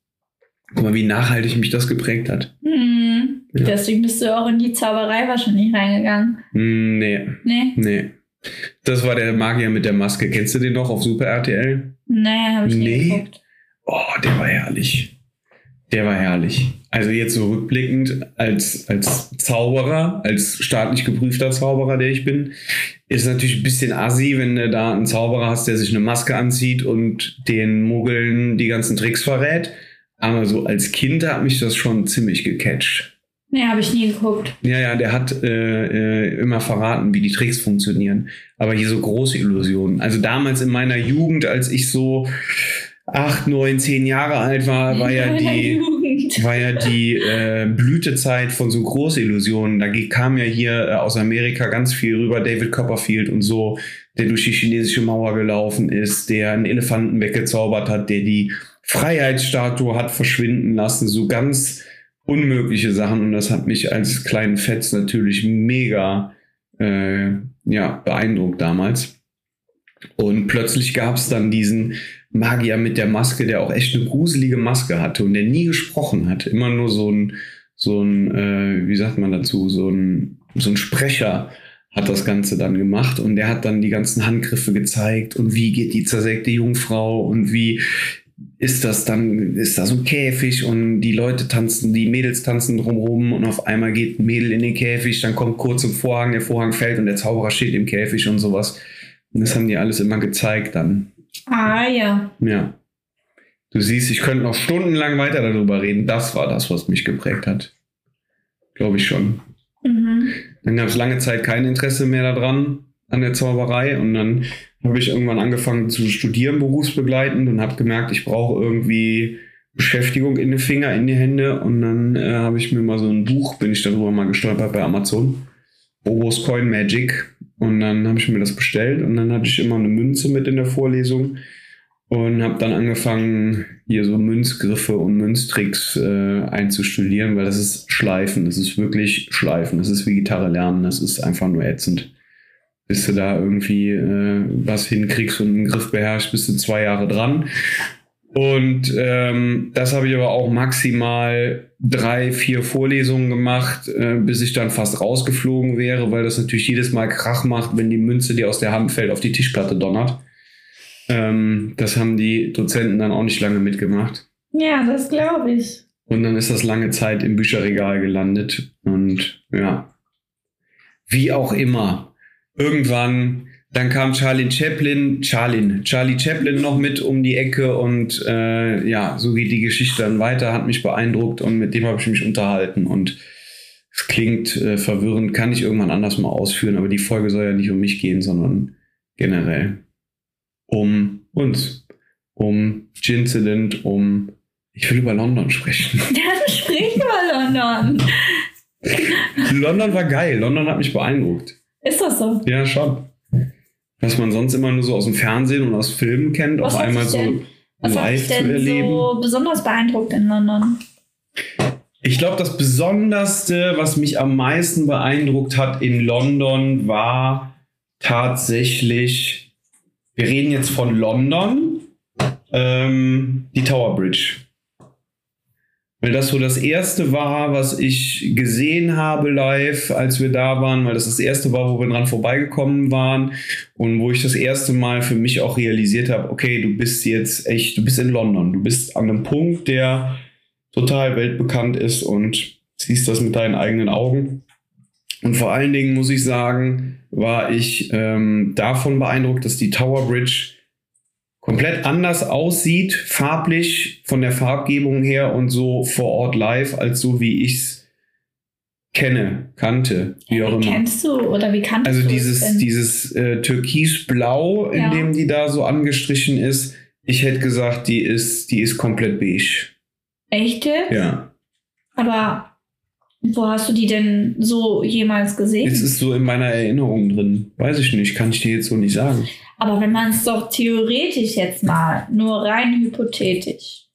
Guck mal, wie nachhaltig mich das geprägt hat. Hm. Ja. Deswegen bist du auch in die Zauberei wahrscheinlich reingegangen. Hm, Nee, Nee? nee. Das war der Magier mit der Maske. Kennst du den noch auf Super RTL? Nee, habe ich Nee. nie geguckt. Oh, der war herrlich. Der war herrlich. Also jetzt so rückblickend als, als Zauberer, als staatlich geprüfter Zauberer, der ich bin, ist natürlich ein bisschen assi, wenn du da einen Zauberer hast, der sich eine Maske anzieht und den Muggeln die ganzen Tricks verrät. Aber so als Kind hat mich das schon ziemlich gecatcht. Nee, habe ich nie geguckt. Ja, ja, der hat äh, äh, immer verraten, wie die Tricks funktionieren. Aber hier so große Illusionen. Also damals in meiner Jugend, als ich so acht, neun, zehn Jahre alt war, war ja die, war ja die äh, Blütezeit von so Großillusionen. Da kam ja hier äh, aus Amerika ganz viel rüber, David Copperfield und so, der durch die chinesische Mauer gelaufen ist, der einen Elefanten weggezaubert hat, der die Freiheitsstatue hat verschwinden lassen, so ganz unmögliche Sachen. Und das hat mich als kleinen Fetz natürlich mega äh, ja, beeindruckt damals. Und plötzlich gab es dann diesen Magier mit der Maske, der auch echt eine gruselige Maske hatte und der nie gesprochen hat. Immer nur so ein, so ein, äh, wie sagt man dazu, so ein, so ein Sprecher hat das Ganze dann gemacht und der hat dann die ganzen Handgriffe gezeigt und wie geht die zersägte Jungfrau und wie ist das dann, ist da so ein Käfig und die Leute tanzen, die Mädels tanzen drumherum und auf einmal geht ein Mädel in den Käfig, dann kommt kurz ein Vorhang, der Vorhang fällt und der Zauberer steht im Käfig und sowas. Und das haben die alles immer gezeigt dann. Ah ja. Ja. Du siehst, ich könnte noch stundenlang weiter darüber reden. Das war das, was mich geprägt hat. Glaube ich schon. Mhm. Dann gab es lange Zeit kein Interesse mehr daran, an der Zauberei. Und dann habe ich irgendwann angefangen zu studieren, berufsbegleitend, und habe gemerkt, ich brauche irgendwie Beschäftigung in den Finger, in die Hände. Und dann äh, habe ich mir mal so ein Buch, bin ich darüber mal gestolpert bei Amazon. Bobos Coin Magic. Und dann habe ich mir das bestellt und dann hatte ich immer eine Münze mit in der Vorlesung und habe dann angefangen, hier so Münzgriffe und Münztricks äh, einzustudieren, weil das ist Schleifen, das ist wirklich Schleifen, das ist wie Gitarre lernen, das ist einfach nur ätzend. Bis du da irgendwie äh, was hinkriegst und einen Griff beherrschst, bist du zwei Jahre dran. Und ähm, das habe ich aber auch maximal drei, vier Vorlesungen gemacht, äh, bis ich dann fast rausgeflogen wäre, weil das natürlich jedes Mal Krach macht, wenn die Münze, die aus der Hand fällt, auf die Tischplatte donnert. Ähm, das haben die Dozenten dann auch nicht lange mitgemacht. Ja, das glaube ich. Und dann ist das lange Zeit im Bücherregal gelandet. Und ja, wie auch immer. Irgendwann, dann kam Charlie Chaplin, Charlin, Charlie Chaplin noch mit um die Ecke und äh, ja, so geht die Geschichte dann weiter, hat mich beeindruckt und mit dem habe ich mich unterhalten und es klingt äh, verwirrend, kann ich irgendwann anders mal ausführen, aber die Folge soll ja nicht um mich gehen, sondern generell um uns, um Gincident, um ich will über London sprechen. Dann sprich mal, London. London war geil. London hat mich beeindruckt. Ist das so? Ja, schon. Was man sonst immer nur so aus dem Fernsehen und aus Filmen kennt, Was auf einmal so. denn? Was hat dich live zu denn erleben. so besonders beeindruckt in London? Ich glaube, das Besonderste, was mich am meisten beeindruckt hat in London, war tatsächlich, wir reden jetzt von London, ähm, die Tower Bridge. Weil das so das erste war, was ich gesehen habe live, als wir da waren, weil das das erste war, wo wir dran vorbeigekommen waren und wo ich das erste Mal für mich auch realisiert habe, okay, du bist jetzt echt, du bist in London, du bist an einem Punkt, der total weltbekannt ist und siehst das mit deinen eigenen Augen. Und vor allen Dingen muss ich sagen, war ich ähm, davon beeindruckt, dass die Tower Bridge komplett anders aussieht, farblich, von der Farbgebung her und so vor Ort live, als so wie ich es kenne, kannte, wie auch Wie immer. kennst du oder wie kanntest Also du es dieses, dieses äh, Türkisblau, in Ja. dem die da so angestrichen ist, ich hätte gesagt, die ist, die ist komplett beige. Echt jetzt? Ja. Aber wo hast du die denn so jemals gesehen? Es ist so in meiner Erinnerung drin. Weiß ich nicht, kann ich dir jetzt so nicht sagen. Aber wenn man es doch theoretisch jetzt mal, nur rein hypothetisch.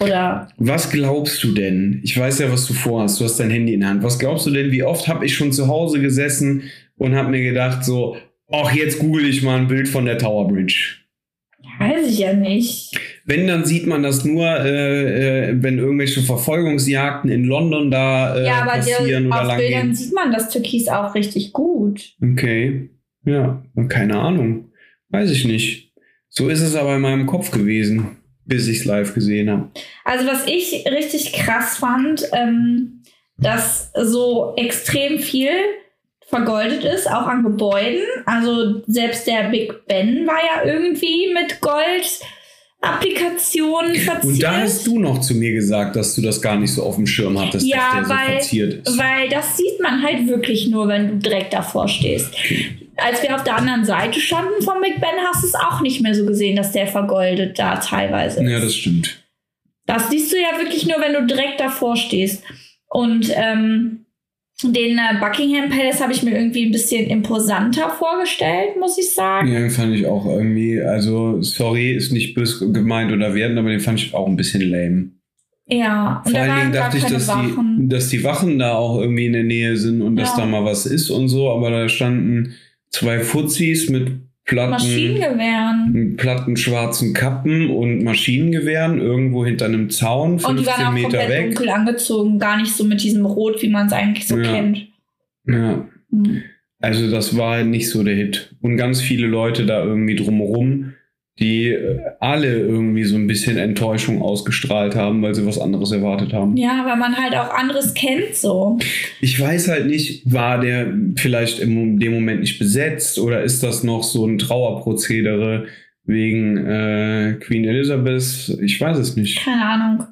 Oder Was glaubst du denn? Ich weiß ja, was du vorhast. Du hast dein Handy in der Hand. Was glaubst du denn, wie oft habe ich schon zu Hause gesessen und habe mir gedacht so, ach, jetzt google ich mal ein Bild von der Tower Bridge. weiß ich ja nicht. Wenn, dann sieht man das nur, äh, äh, wenn irgendwelche Verfolgungsjagden in London da äh, ja, aber passieren der, oder auf Bildern gehen. sieht man das Türkis auch richtig gut. Okay. Ja, keine Ahnung. Weiß ich nicht. So ist es aber in meinem Kopf gewesen, bis ich es live gesehen habe. Also was ich richtig krass fand, ähm, dass so extrem viel vergoldet ist, auch an Gebäuden. Also selbst der Big Ben war ja irgendwie mit Gold-Applikationen verziert. Und da hast du noch zu mir gesagt, dass du das gar nicht so auf dem Schirm hattest, Ja, dass der weil- so verziert ist. Weil das sieht man halt wirklich nur, wenn du direkt davor stehst. Als wir auf der anderen Seite standen vom Big Ben, hast du es auch nicht mehr so gesehen, dass der vergoldet da teilweise ist. Ja, das stimmt. Das siehst du ja wirklich nur, wenn du direkt davor stehst. Und ähm, den äh, Buckingham Palace habe ich mir irgendwie ein bisschen imposanter vorgestellt, muss ich sagen. Ja, den fand ich auch irgendwie, also sorry, ist nicht böse gemeint oder werden, aber den fand ich auch ein bisschen lame. Ja, und Vor da allen Dingen dachte ich, dass Wachen. die, dass die Wachen da auch irgendwie in der Nähe sind und dass Ja. da mal was ist und so, aber da standen zwei Fuzis mit Platten, Maschinengewehren. platten schwarzen Kappen und Maschinengewehren irgendwo hinter einem Zaun, Und die waren 15 auch Meter komplett weg. dunkel angezogen, gar nicht so mit diesem Rot, wie man es eigentlich so Ja. kennt. Ja, Hm. also das war halt nicht so der Hit. Und ganz viele Leute da irgendwie drumherum, die äh, alle irgendwie so ein bisschen Enttäuschung ausgestrahlt haben, weil sie was anderes erwartet haben. Ja, weil man halt auch anderes kennt so. Ich weiß halt nicht, war der vielleicht in dem Moment nicht besetzt oder ist das noch so ein Trauerprozedere wegen äh, Queen Elizabeth? Ich weiß es nicht. Keine Ahnung.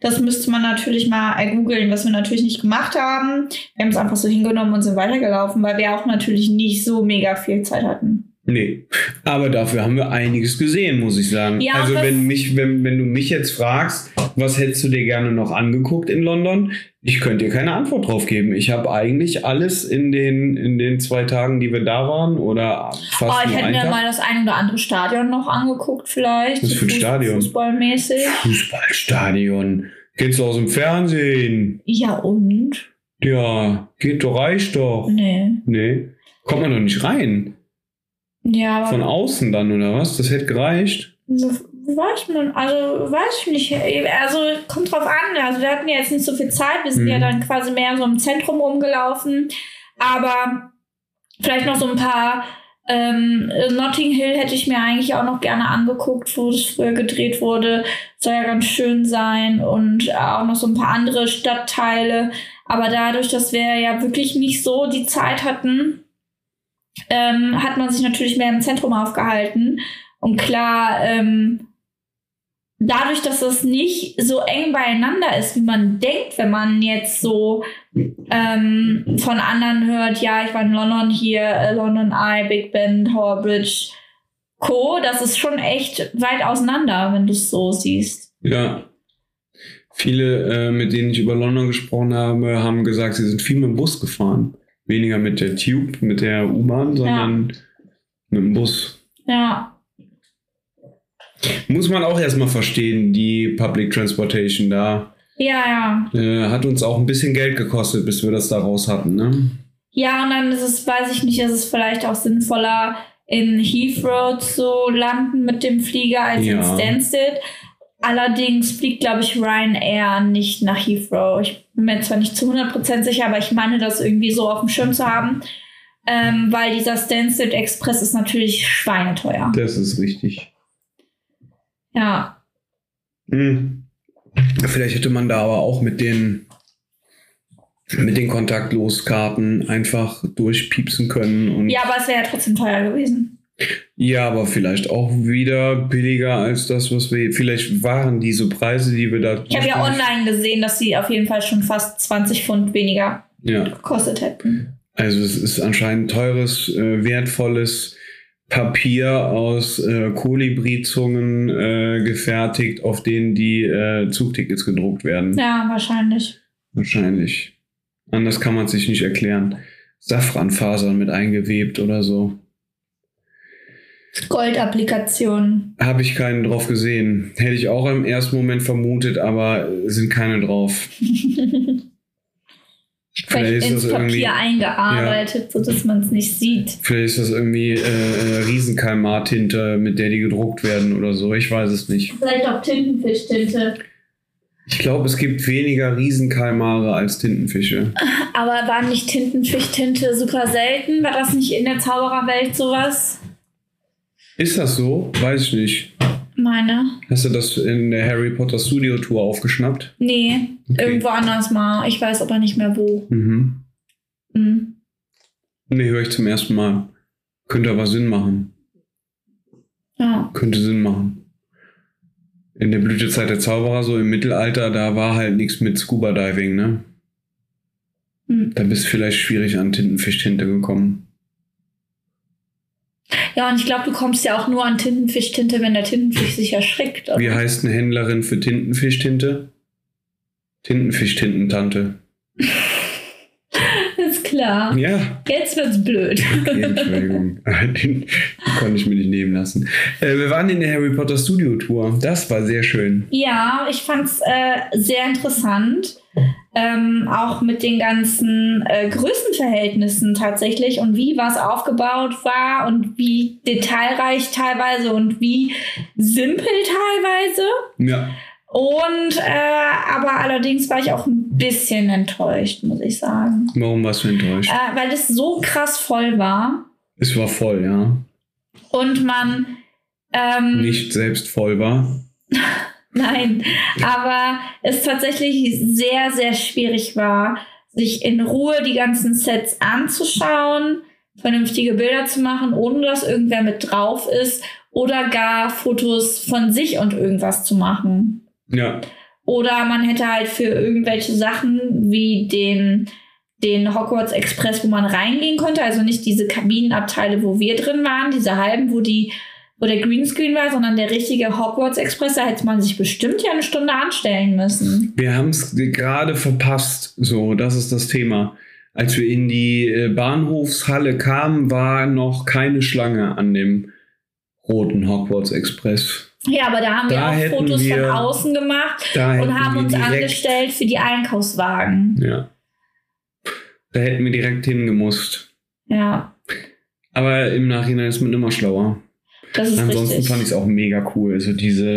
Das müsste man natürlich mal googeln, was wir natürlich nicht gemacht haben. Wir haben es einfach so hingenommen und sind weitergelaufen, weil wir auch natürlich nicht so mega viel Zeit hatten. Nee, aber dafür haben wir einiges gesehen, muss ich sagen. Ja, also wenn mich, wenn, wenn du mich jetzt fragst, was hättest du dir gerne noch angeguckt in London? Ich könnte dir keine Antwort drauf geben. Ich habe eigentlich alles in den, in den zwei Tagen, die wir da waren, oder fast Oh, ich hätte mir Tag. mal das ein oder andere Stadion noch angeguckt, vielleicht. Was für ein Fuß- Stadion? Fußballmäßig. Fußballstadion. Kennst du aus dem Fernsehen? Ja, und? Ja, geht doch, reicht doch. Nee. Nee. Kommt man doch nicht rein. Ja, Von außen dann, oder was? Das hätte gereicht. weiß man, also weiß ich nicht. Also kommt drauf an. Also wir hatten ja jetzt nicht so viel Zeit. Wir sind Mhm. ja dann quasi mehr so im Zentrum rumgelaufen. Aber vielleicht noch so ein paar. Ähm, Notting Hill hätte ich mir eigentlich auch noch gerne angeguckt, wo es früher gedreht wurde. Soll ja ganz schön sein. Und auch noch so ein paar andere Stadtteile. Aber dadurch, dass wir ja wirklich nicht so die Zeit hatten, ähm, hat man sich natürlich mehr im Zentrum aufgehalten. Und klar, ähm, dadurch, dass es nicht so eng beieinander ist, wie man denkt, wenn man jetzt so ähm, von anderen hört, ja, ich war in London hier, äh, London Eye, Big Ben, Tower Bridge, Co., das ist schon echt weit auseinander, wenn du es so siehst. Ja. Viele, äh, mit denen ich über London gesprochen habe, haben gesagt, sie sind viel mit dem Bus gefahren. Weniger mit der Tube, mit der U-Bahn, sondern mit dem Bus. Ja. Muss man auch erstmal verstehen, die Public Transportation da. Ja, ja. Äh, hat uns auch ein bisschen Geld gekostet, bis wir das da raus hatten, ne? Ja, und dann ist es, weiß ich nicht, ist es vielleicht auch sinnvoller, in Heathrow zu landen mit dem Flieger als in Ja. Stansted. Allerdings fliegt, glaube ich, Ryanair nicht nach Heathrow. Ich bin mir zwar nicht zu 100% sicher, aber ich meine, das irgendwie so auf dem Schirm zu haben. Ähm, weil dieser Stansted Express ist natürlich schweineteuer. Das ist richtig. Ja. Hm. Vielleicht hätte man da aber auch mit den mit den Kontaktloskarten einfach durchpiepsen können und Ja, aber es wäre ja trotzdem teuer gewesen. Ja, aber vielleicht auch wieder billiger als das, was wir. Vielleicht waren diese Preise, die wir da. Ich habe ja online gesehen, dass sie auf jeden Fall schon fast 20 Pfund weniger Ja, gekostet hätten. also es ist anscheinend teures, äh, wertvolles Papier aus äh, Kolibrizungen äh, gefertigt, auf denen die äh, Zugtickets gedruckt werden. Ja, wahrscheinlich. Wahrscheinlich. Anders kann man es sich nicht erklären. Safranfasern mit eingewebt oder so. Goldapplikationen. Habe ich keinen drauf gesehen. Hätte ich auch im ersten Moment vermutet, aber sind keine drauf. Vielleicht ins Papier eingearbeitet, sodass man es nicht sieht. Vielleicht ist das irgendwie äh, Riesenkalmar-Tinte, mit der die gedruckt werden oder so. Ich weiß es nicht. Vielleicht auch Tintenfischtinte. Ich glaube, es gibt weniger Riesenkalmare als Tintenfische. Aber war nicht Tintenfischtinte super selten? War das nicht in der Zaubererwelt sowas? Ist das so? Weiß ich nicht. Meine. Hast du das in der Harry Potter Studio Tour aufgeschnappt? Nee, Okay. irgendwo anders mal. Ich weiß aber nicht mehr wo. Mhm. Hm. Nee, höre ich zum ersten Mal. Könnte aber Sinn machen. Ja. Könnte Sinn machen. In der Blütezeit der Zauberer, so im Mittelalter, da war halt nichts mit Scuba Diving, ne? Hm. Da bist du vielleicht schwierig an Tintenfischtinte gekommen. Ja, und ich glaube, du kommst ja auch nur an Tintenfischtinte, wenn der Tintenfisch sich erschrickt. oder? Wie heißt eine Händlerin für Tintenfischtinte? Tintenfischtintentante. Klar. Ja, Jetzt wird's blöd. okay, Entschuldigung. Den konnte ich mir nicht nehmen lassen. Äh, wir waren in der Harry Potter Studio Tour. Das war sehr schön. Ja, ich fand's äh, sehr interessant. Ähm, auch mit den ganzen äh, Größenverhältnissen tatsächlich und wie was aufgebaut war und wie detailreich teilweise und wie simpel teilweise. Ja, Und äh, aber allerdings war ich auch ein bisschen enttäuscht, muss ich sagen. warum warst du enttäuscht? Äh, weil es so krass voll war Es war voll, ja. und man ähm, Nicht selbst voll war. Nein, aber es tatsächlich sehr, sehr schwierig war, sich in Ruhe die ganzen Sets anzuschauen, vernünftige Bilder zu machen, ohne dass irgendwer mit drauf ist oder gar Fotos von sich und irgendwas zu machen. Ja, Oder man hätte halt für irgendwelche Sachen wie den, den Hogwarts Express, wo man reingehen konnte, also nicht diese Kabinenabteile, wo wir drin waren, diese halben, wo die wo der Greenscreen war, sondern der richtige Hogwarts Express, da hätte man sich bestimmt ja eine Stunde anstellen müssen. wir haben es gerade verpasst. So, das ist das Thema. Als wir in die äh, Bahnhofshalle kamen, war noch keine Schlange an dem roten Hogwarts Express. Ja, aber da haben Da wir auch Fotos wir- von außen gemacht und haben uns angestellt für die Einkaufswagen. Ja. Da hätten wir direkt hingemusst. Ja, Aber im Nachhinein ist man immer schlauer. das ist Ansonsten richtig. fand ich es auch mega cool. Also diese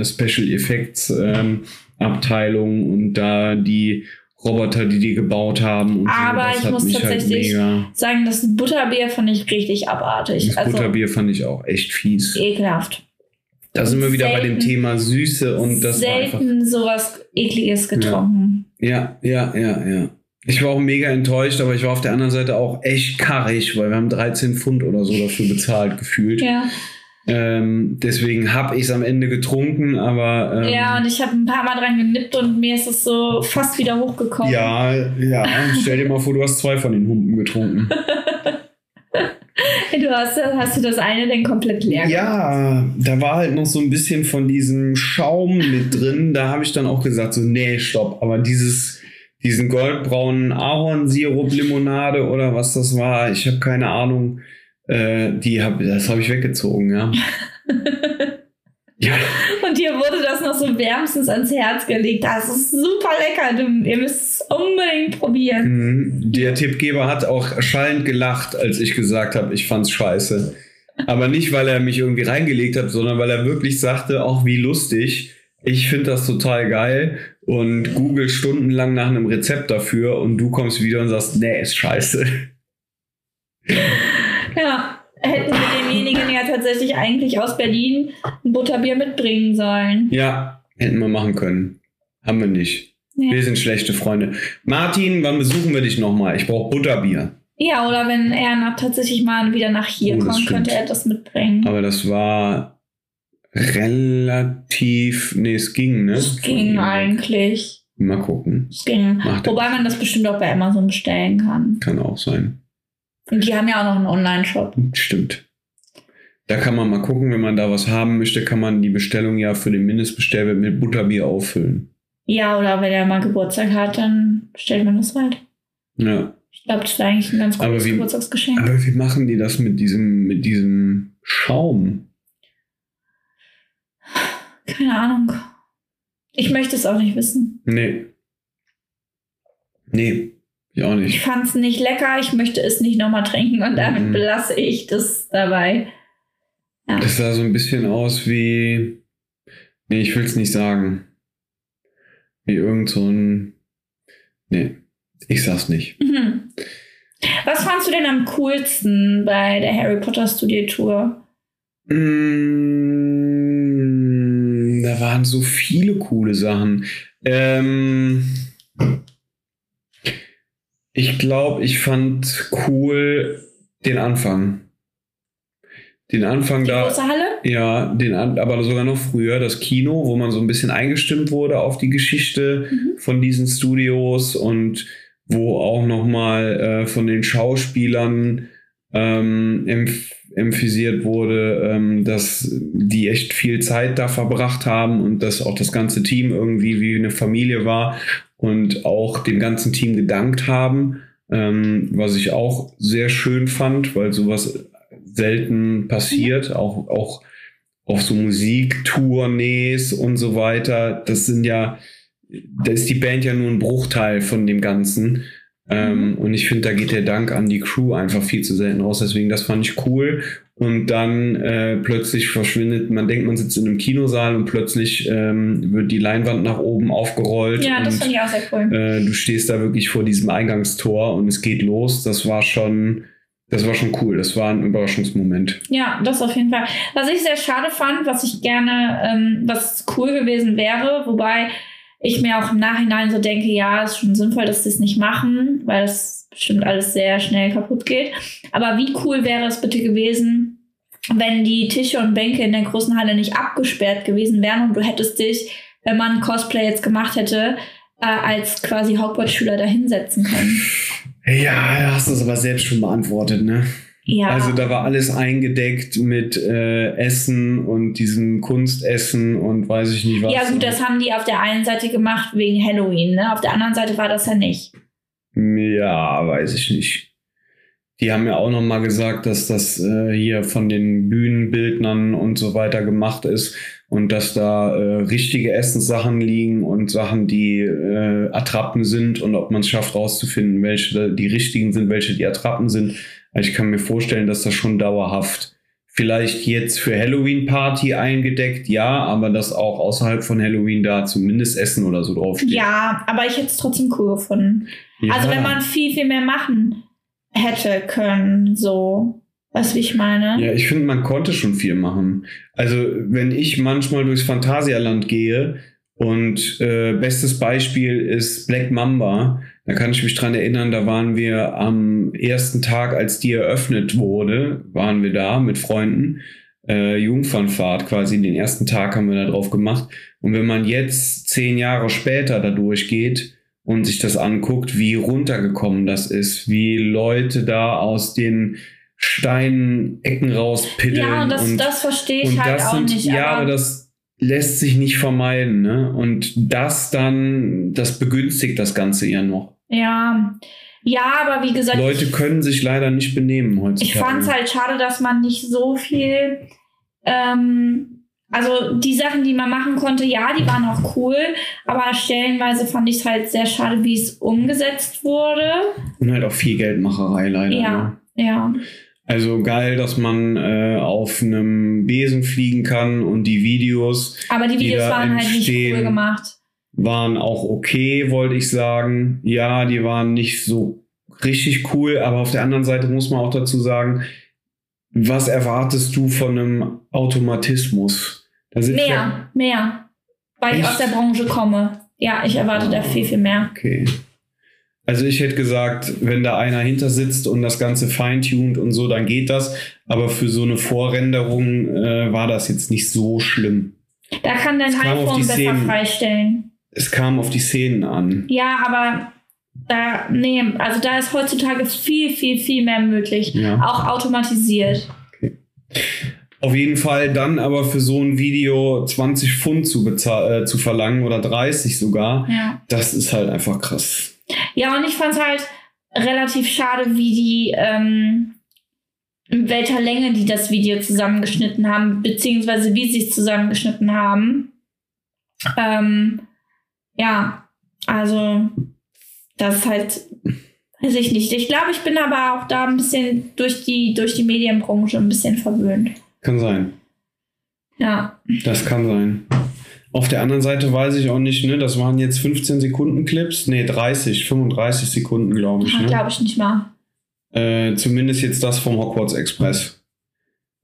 äh, Special Effects ähm, Abteilung und da die Roboter, die die gebaut haben. Aber so, ich muss halt tatsächlich mega. Sagen, das Butterbier fand ich richtig abartig. Das also Butterbier fand ich auch echt fies. ekelhaft. Da sind wir wieder bei dem Thema Süße und das war selten sowas ekliges getrunken. Ja, ja, ja, ja. Ich war auch mega enttäuscht, aber ich war auf der anderen Seite auch echt karrig, weil wir haben 13 Pfund oder so dafür bezahlt gefühlt. Ja, Ähm, deswegen habe ich es am Ende getrunken, aber ähm, ja, und ich habe ein paar Mal dran genippt und mir ist es so fast wieder hochgekommen. ja, ja. Stell dir mal vor, du hast zwei von den Humpen getrunken. Du hast, hast du das eine denn komplett leer gemacht? Ja, da war halt noch so ein bisschen von diesem Schaum mit drin. Da habe ich dann auch gesagt, so, nee, stopp. Aber dieses, diesen goldbraunen Ahornsirup-Limonade oder was das war, ich habe keine Ahnung. Äh, die hab, das habe ich weggezogen, ja. Ja. Dir wurde das noch so wärmstens ans Herz gelegt. Das ist super lecker. Du, ihr müsst es unbedingt probieren. Mhm. Der Tippgeber hat auch schallend gelacht, als ich gesagt habe, ich fand's scheiße. Aber nicht, weil er mich irgendwie reingelegt hat, sondern weil er wirklich sagte, auch wie lustig. Ich finde das total geil und google stundenlang nach einem Rezept dafür und du kommst wieder und sagst, nee, ist scheiße. Ja, hätten wir demjenigen ja tatsächlich eigentlich aus Berlin ein Butterbier mitbringen sollen. Ja, hätten wir machen können. Haben wir nicht. Ja. Wir sind schlechte Freunde. Martin, wann besuchen wir dich nochmal? Ich brauche Butterbier. Ja, oder wenn er nach, tatsächlich mal wieder nach hier Oh, kommt, könnte er das mitbringen. Aber das war relativ. Nee, es ging, ne? Es ging eigentlich. Mal gucken. Es ging. Macht. Wobei man das bestimmt auch bei Amazon bestellen kann. Kann auch sein. Und die haben ja auch noch einen Online-Shop. Stimmt. Da kann man mal gucken, wenn man da was haben möchte, kann man die Bestellung ja für den Mindestbestellwert mit Butterbier auffüllen. Ja, oder wenn er mal Geburtstag hat, dann bestellt man das halt. Ja. Ich glaube, das wäre eigentlich ein ganz cooles wie- Geburtstagsgeschenk. Aber wie machen die das mit diesem, mit diesem Schaum? Keine Ahnung. Ich möchte es auch nicht wissen. Nee. Nee, ich auch Ich nicht. fand es nicht lecker, ich möchte es nicht nochmal trinken und damit Mhm. belasse ich das dabei. Ja. Das sah so ein bisschen aus wie. Nee, ich will es nicht sagen. Wie irgend so ein. Nee, ich sag's nicht. Mhm. Was fandst du denn am coolsten bei der Harry Potter Studiotour? Mm, da waren so viele coole Sachen. Ähm, ich glaube, ich fand cool den Anfang. Den Anfang Die da. große Halle? Ja, den, aber sogar noch früher, das Kino, wo man so ein bisschen eingestimmt wurde auf die Geschichte Mhm. von diesen Studios und wo auch nochmal äh, von den Schauspielern ähm, empf emphasiert wurde, ähm, dass die echt viel Zeit da verbracht haben und dass auch das ganze Team irgendwie wie eine Familie war und auch dem ganzen Team gedankt haben, ähm, was ich auch sehr schön fand, weil sowas selten passiert, auch, auch auf so Musiktournees und so weiter. Das sind ja, da ist die Band ja nur ein Bruchteil von dem Ganzen. Ähm, und ich finde, da geht der Dank an die Crew einfach viel zu selten raus. Deswegen, das fand ich cool. Und dann äh, plötzlich verschwindet, man denkt, man sitzt in einem Kinosaal und plötzlich ähm, wird die Leinwand nach oben aufgerollt. Ja, das fand ich auch sehr cool. äh, du stehst da wirklich vor diesem Eingangstor und es geht los. Das war schon, das war schon cool. Das war ein Überraschungsmoment. Ja, das auf jeden Fall. Was ich sehr schade fand, was ich gerne, ähm, was cool gewesen wäre, wobei ich mir auch im Nachhinein so denke, ja, ist schon sinnvoll, dass sie es nicht machen, weil das bestimmt alles sehr schnell kaputt geht. Aber wie cool wäre es bitte gewesen, wenn die Tische und Bänke in der großen Halle nicht abgesperrt gewesen wären und du hättest dich, wenn man Cosplay jetzt gemacht hätte, äh, als quasi Hogwarts-Schüler da hinsetzen können. Ja, hast du es aber selbst schon beantwortet, ne? Ja. Also da war alles eingedeckt mit äh, Essen und diesem Kunstessen und weiß ich nicht was. Ja, gut, das haben die auf der einen Seite gemacht wegen Halloween, ne? Auf der anderen Seite war das ja nicht. Ja, weiß ich nicht. Die haben ja auch noch mal gesagt, dass das äh, hier von den Bühnenbildnern und so weiter gemacht ist und dass da äh, richtige Essenssachen liegen und Sachen, die äh, Attrappen sind und ob man es schafft rauszufinden, welche die richtigen sind, welche die Attrappen sind. Also ich kann mir vorstellen, dass das schon dauerhaft vielleicht jetzt für Halloween-Party eingedeckt, ja, aber dass auch außerhalb von Halloween da zumindest Essen oder so draufsteht. Ja, aber ich hätte es trotzdem cool gefunden. Also Ja. wenn man viel, viel mehr machen hätte können, so. Weißt du, wie ich meine? Ja, ich finde, man konnte schon viel machen. Also, wenn ich manchmal durchs Phantasialand gehe und äh, bestes Beispiel ist Black Mamba, da kann ich mich dran erinnern, da waren wir am ersten Tag, als die eröffnet wurde, waren wir da mit Freunden. Äh, Jungfernfahrt quasi, den ersten Tag haben wir da drauf gemacht. Und wenn man jetzt zehn Jahre später da durchgeht und sich das anguckt, wie runtergekommen das ist, wie Leute da aus den Steinecken rauspiddeln. Ja, und das, das verstehe ich und halt das auch sind, nicht. Ja, aber das lässt sich nicht vermeiden. Ne? Und das dann, das begünstigt das Ganze eher noch. ja. ja, aber wie gesagt, Leute können sich leider nicht benehmen heutzutage. ich fand es halt schade, dass man nicht so viel ähm, also die Sachen, die man machen konnte, ja, die waren auch cool, aber stellenweise fand ich es halt sehr schade, wie es umgesetzt wurde. Und halt auch viel Geldmacherei leider. Ja, Ne? ja. Also geil, dass man äh, auf einem Besen fliegen kann und die Videos Aber die Die Videos da waren halt nicht cool gemacht. waren auch okay, wollte ich sagen. Ja, die waren nicht so richtig cool, aber auf der anderen Seite muss man auch dazu sagen, was erwartest du von einem Automatismus? Sitzt ja, Mehr, mehr. Weil ich aus der Branche komme. Ja, ich erwarte da viel, viel mehr. okay. Also ich hätte gesagt, wenn da einer hinter sitzt und das Ganze feintuned und so, dann geht das. Aber für so eine Vorrenderung äh, war das jetzt nicht so schlimm. Da kann dein iPhone besser Szenen. freistellen. Es kam auf die Szenen an. Ja, aber da, nee, also da ist heutzutage viel, viel, viel mehr möglich. Ja. Auch automatisiert. Auf jeden Fall dann aber für so ein Video 20 Pfund zu, äh, zu verlangen oder 30 sogar, Ja. das ist halt einfach krass. Ja, und ich fand es halt relativ schade, wie die, ähm, in welcher Länge die das Video zusammengeschnitten haben, beziehungsweise wie sie es zusammengeschnitten haben. Ähm, ja, also das ist halt, weiß ich nicht. Ich glaube, ich bin aber auch da ein bisschen durch die, durch die Medienbranche ein bisschen verwöhnt. Kann sein. Ja. Das kann sein. Auf der anderen Seite weiß ich auch nicht, ne, das waren jetzt 15 Sekunden Clips, nee, 30, 35 Sekunden, glaube ich. Ne? Glaube ich nicht mal. Äh, zumindest jetzt das vom Hogwarts Express.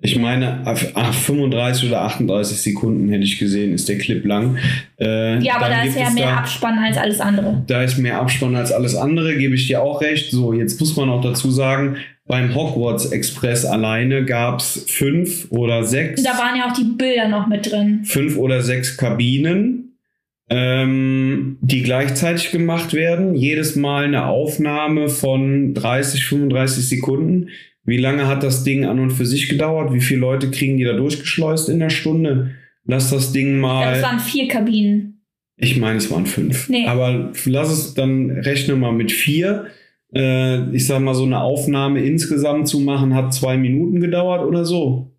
Ich meine, ach, 35 oder 38 Sekunden hätte ich gesehen, ist der Clip lang. Äh, Ja, aber da ist ja mehr da- Abspann als alles andere. Da ist mehr Abspann als alles andere, gebe ich dir auch recht. So, jetzt muss man auch dazu sagen, beim Hogwarts Express alleine gab es fünf oder sechs, Da waren ja auch die Bilder noch mit drin. fünf oder sechs Kabinen, ähm, die gleichzeitig gemacht werden. Jedes Mal eine Aufnahme von 30, 35 Sekunden. Wie lange hat das Ding an und für sich gedauert? Wie viele Leute kriegen die da durchgeschleust in der Stunde? Lass das Ding mal. das waren vier Kabinen. Ich meine, es waren fünf. Nee. Aber lass es dann rechne mal mit vier. Äh, ich sag mal, so eine Aufnahme insgesamt zu machen, hat zwei Minuten gedauert oder so.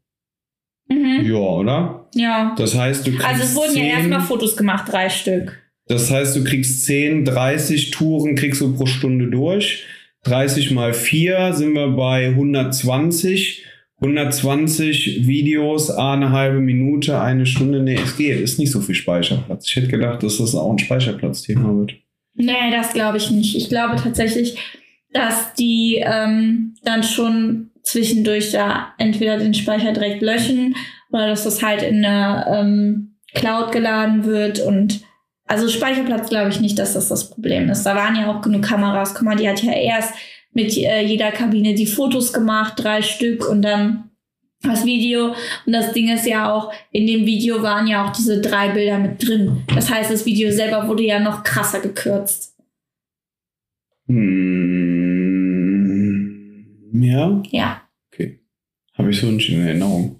Mhm. Ja, oder? Ja. Das heißt, du kriegst. Also es wurden ja 10, erstmal Fotos gemacht, drei Stück. Das heißt, du kriegst 10, 30 Touren kriegst du pro Stunde durch. 30 mal 4 sind wir bei 120. 120 Videos, eine halbe Minute, eine Stunde. Nee, es geht. Ist nicht so viel Speicherplatz. Ich hätte gedacht, dass das auch ein Speicherplatzthema wird. Nee, das glaube ich nicht. Ich glaube tatsächlich, dass die ähm, dann schon zwischendurch da entweder den Speicher direkt löschen oder dass das halt in der ähm, Cloud geladen wird und also Speicherplatz glaube ich nicht, dass das das Problem ist. Da waren ja auch genug Kameras. Guck mal, die hat ja erst mit äh, jeder Kabine die Fotos gemacht, drei Stück und dann das Video. Und das Ding ist ja auch, in dem Video waren ja auch diese drei Bilder mit drin. Das heißt, das Video selber wurde ja noch krasser gekürzt. Hm, ja, Ja. okay. Habe ich so nicht in Erinnerung.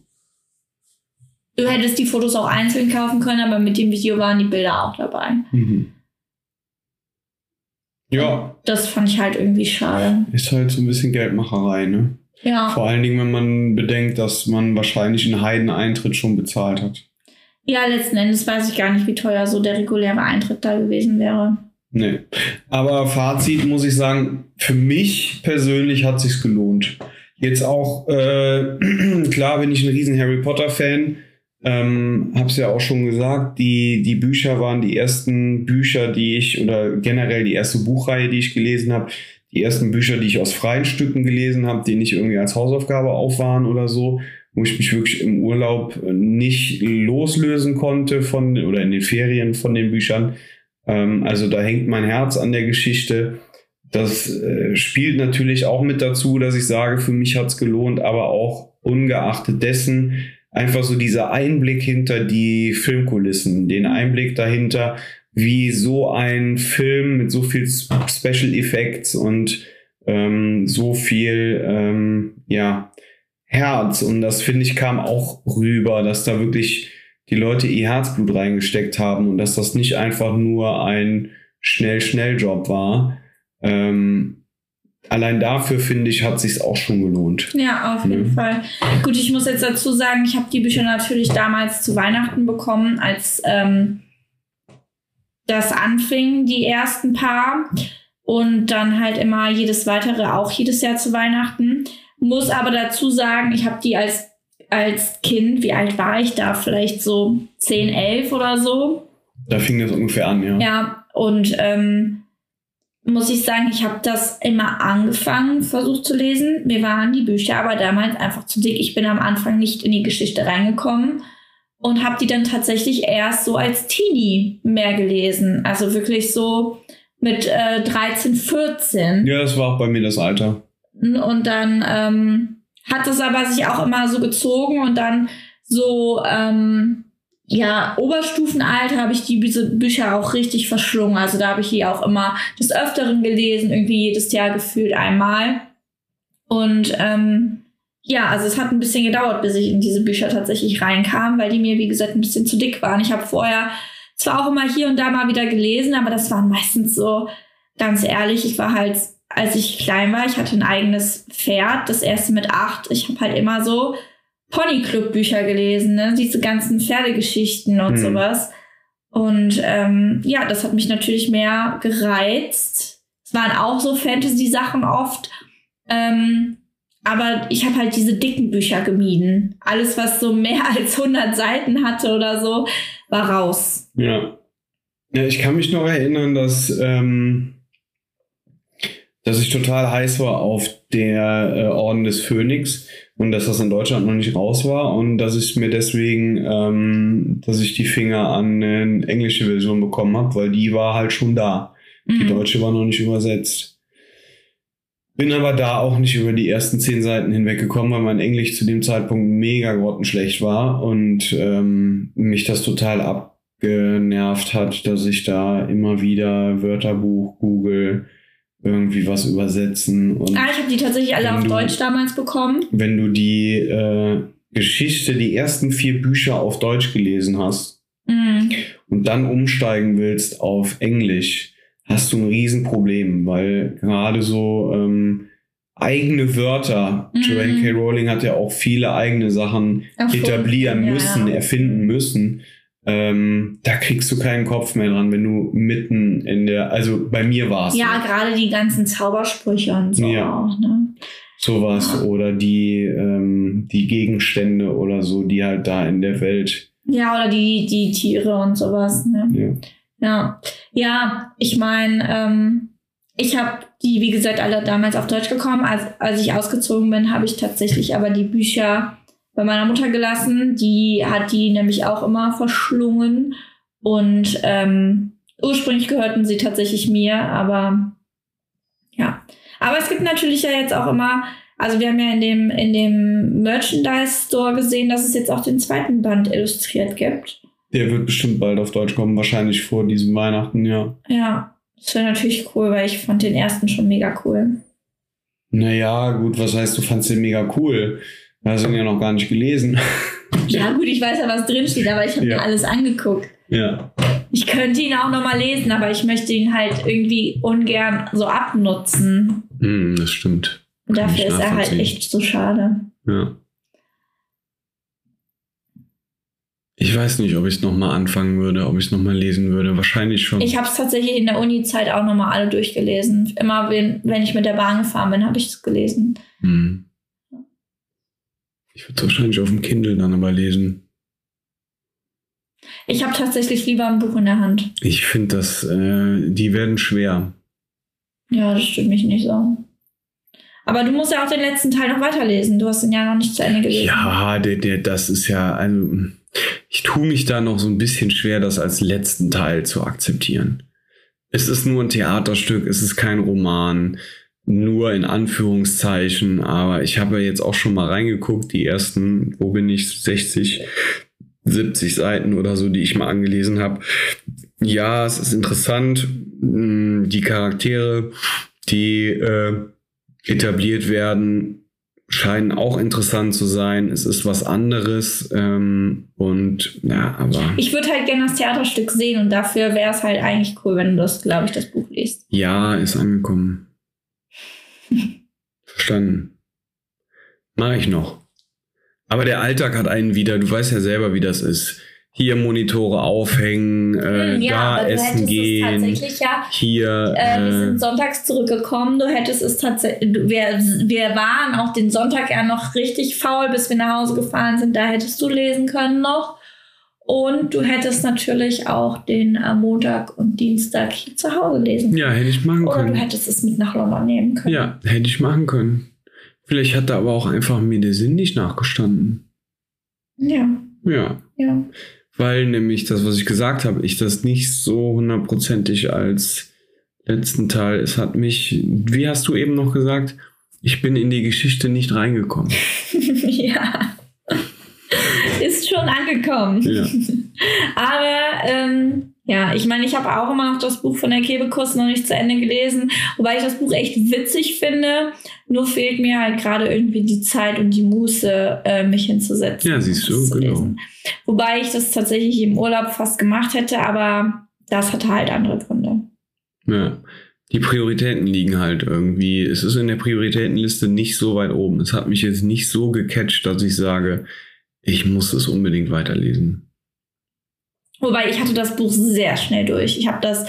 Du hättest die Fotos auch einzeln kaufen können, aber mit dem Video waren die Bilder auch dabei. Mhm. Ja, Das fand ich halt irgendwie schade. ist halt so ein bisschen Geldmacherei, ne? Ja. Vor allen Dingen, wenn man bedenkt, dass man wahrscheinlich einen Heideneintritt schon bezahlt hat. Ja, letzten Endes weiß ich gar nicht, wie teuer so der reguläre Eintritt da gewesen wäre. Nee. Aber Fazit muss ich sagen, für mich persönlich hat sich's gelohnt. Jetzt auch, äh, klar bin ich ein riesen Harry Potter Fan. Ähm, hab's ja auch schon gesagt, die, die Bücher waren die ersten Bücher, die ich, oder generell die erste Buchreihe, die ich gelesen habe, die ersten Bücher, die ich aus freien Stücken gelesen habe, die nicht irgendwie als Hausaufgabe auf waren oder so, wo ich mich wirklich im Urlaub nicht loslösen konnte von, oder in den Ferien von den Büchern. Ähm, also da hängt mein Herz an der Geschichte. Das äh, spielt natürlich auch mit dazu, dass ich sage, für mich hat's gelohnt, aber auch ungeachtet dessen einfach so dieser Einblick hinter die Filmkulissen, den Einblick dahinter, wie so ein Film mit so viel Special Effects und ähm, so viel ähm, ja Herz und das finde ich kam auch rüber, dass da wirklich die Leute ihr Herzblut reingesteckt haben und dass das nicht einfach nur ein schnell schnell Job war. Ähm, allein dafür finde ich, hat sich auch schon gelohnt. Ja, auf jeden Ja. Fall. Gut, ich muss jetzt dazu sagen, ich habe die Bücher natürlich damals zu Weihnachten bekommen, als ähm, das anfing, die ersten paar. Und dann halt immer jedes weitere auch jedes Jahr zu Weihnachten. Muss aber dazu sagen, ich habe die als, als Kind, wie alt war ich da? Vielleicht so 10, 11 oder so. Da fing das ungefähr an, ja. Ja, und ähm, muss ich sagen, ich habe das immer angefangen, versucht zu lesen. Mir waren die Bücher aber damals einfach zu dick. Ich bin am Anfang nicht in die Geschichte reingekommen und habe die dann tatsächlich erst so als Teenie mehr gelesen. Also wirklich so mit äh, 13, 14. Ja, das war auch bei mir das Alter. Und dann ähm, hat es aber sich auch immer so gezogen und dann so, ähm, ja, Oberstufenalter habe ich die diese Bücher auch richtig verschlungen. Also da habe ich die auch immer des Öfteren gelesen, irgendwie jedes Jahr gefühlt einmal. Und ähm, ja, also es hat ein bisschen gedauert, bis ich in diese Bücher tatsächlich reinkam, weil die mir, wie gesagt, ein bisschen zu dick waren. Ich habe vorher zwar auch immer hier und da mal wieder gelesen, aber das waren meistens so, ganz ehrlich, ich war halt, als ich klein war, ich hatte ein eigenes Pferd, das erste mit acht. Ich habe halt immer so Ponyclub-Bücher gelesen, ne? diese ganzen Pferdegeschichten und Hm. sowas. Und ähm, ja, das hat mich natürlich mehr gereizt. Es waren auch so Fantasy-Sachen oft. Ähm, aber ich habe halt diese dicken Bücher gemieden. Alles, was so mehr als 100 Seiten hatte oder so, war raus. Ja. Ja, ich kann mich noch erinnern, dass, ähm, dass ich total heiß war auf der äh, Orden des Phönix und dass das in Deutschland noch nicht raus war und dass ich mir deswegen, ähm, dass ich die Finger an eine englische Version bekommen habe, weil die war halt schon da. Die Mhm. deutsche war noch nicht übersetzt. Bin aber da auch nicht über die ersten zehn Seiten hinweggekommen, weil mein Englisch zu dem Zeitpunkt mega grottenschlecht war und ähm, mich das total abgenervt hat, dass ich da immer wieder Wörterbuch, Google, irgendwie was übersetzen und Ah, ich habe die tatsächlich alle auf du- Deutsch damals bekommen. wenn du die äh, Geschichte, die ersten vier Bücher auf Deutsch gelesen hast, Mhm. und dann umsteigen willst auf Englisch, hast du ein Riesenproblem, weil gerade so ähm, eigene Wörter, Mhm. Joanne K. Rowling hat ja auch viele eigene Sachen Erfunden, etablieren müssen, ja. erfinden müssen. Ähm, da kriegst du keinen Kopf mehr dran, wenn du mitten in der, also bei mir war es Ja, gerade die ganzen Zaubersprüche und so Ja. auch, ne? sowas Ja. oder die, ähm, die Gegenstände oder so, die halt da in der Welt, Ja, oder die, die Tiere und sowas, ne? ja. Ja, ja, ich meine, ähm, ich habe die, wie gesagt, alle damals auf Deutsch bekommen. Als, als ich ausgezogen bin, habe ich tatsächlich aber die Bücher bei meiner Mutter gelassen. Die hat die nämlich auch immer verschlungen. Und ähm, ursprünglich gehörten sie tatsächlich mir, aber ja. Aber es gibt natürlich ja jetzt auch immer, also wir haben ja in dem, in dem Merchandise Store gesehen, dass es jetzt auch den zweiten Band illustriert gibt. Der wird bestimmt bald auf Deutsch kommen, wahrscheinlich vor diesem Weihnachten, ja. Ja, das wäre natürlich cool, weil ich fand den ersten schon mega cool. Naja, gut, was heißt, du fandst den mega cool? Du hast ihn ja noch gar nicht gelesen. Ja, gut, ich weiß ja, was drinsteht, aber ich habe Ja. mir alles angeguckt. ja. Ich könnte ihn auch nochmal lesen, aber ich möchte ihn halt irgendwie ungern so abnutzen. Hm, das stimmt. Und dafür ist er halt echt so schade. Ja. Ich weiß nicht, ob ich es nochmal anfangen würde, ob ich es nochmal lesen würde. Wahrscheinlich schon. Ich habe es tatsächlich in der Uni-Zeit auch nochmal alle durchgelesen. Immer, wenn, wenn ich mit der Bahn gefahren bin, habe ich es gelesen. Hm. Ich würde es wahrscheinlich auf dem Kindle dann aber lesen. Ich habe tatsächlich lieber ein Buch in der Hand. Ich finde, dass äh, die werden schwer. Ja, das stimmt mich nicht so. Aber du musst ja auch den letzten Teil noch weiterlesen. Du hast ihn ja noch nicht zu Ende gelesen. Ja, der, der, das ist ja, also ich tue mich da noch so ein bisschen schwer, das als letzten Teil zu akzeptieren. Es ist nur ein Theaterstück, es ist kein Roman, nur in Anführungszeichen, aber ich habe ja jetzt auch schon mal reingeguckt, die ersten, wo bin ich, 60, 70 Seiten oder so, die ich mal angelesen habe. Ja, es ist interessant, mh, die Charaktere, die äh, etabliert werden, scheinen auch interessant zu sein. Es ist was anderes ähm, und ja, aber Ich würde halt gerne das Theaterstück sehen und dafür wäre es halt eigentlich cool, wenn du das, glaube ich, das Buch liest. ja, ist angekommen. Verstanden. Mach ich noch. Aber der Alltag hat einen wieder, du weißt ja selber, wie das ist. Hier Monitore aufhängen, äh, Hm, ja, da aber essen gehen. es tatsächlich ja Hier. Äh, wir Äh, sind sonntags zurückgekommen. Du hättest es tatsächlich. Wir, wir waren auch den Sonntag ja noch richtig faul, bis wir nach Hause gefahren sind. Da hättest du lesen können noch. Und du hättest natürlich auch den äh, Montag und Dienstag hier zu Hause lesen ja, hätte ich machen Oder du können. hättest es mit nach London nehmen können. Ja, hätte ich machen können. Vielleicht hat da aber auch einfach mir der Sinn nicht nachgestanden. Ja, Ja. ja. Weil nämlich das, was ich gesagt habe, ich das nicht so hundertprozentig als letzten Teil, es hat mich, wie hast du eben noch gesagt, ich bin in die Geschichte nicht reingekommen. ja. Ist schon angekommen. Ja. Aber ähm, ja, ich meine, ich habe auch immer noch das Buch von der Kebekus noch nicht zu Ende gelesen, wobei ich das Buch echt witzig finde. Nur fehlt mir halt gerade irgendwie die Zeit und die Muße, äh, mich hinzusetzen. Ja, siehst du, genau. lesen. Wobei ich das tatsächlich im Urlaub fast gemacht hätte, aber das hatte halt andere Gründe. Ja. Die Prioritäten liegen halt irgendwie. Es ist in der Prioritätenliste nicht so weit oben. Es hat mich jetzt nicht so gecatcht, dass ich sage, ich muss es unbedingt weiterlesen. Wobei ich hatte das Buch sehr schnell durch. Ich habe das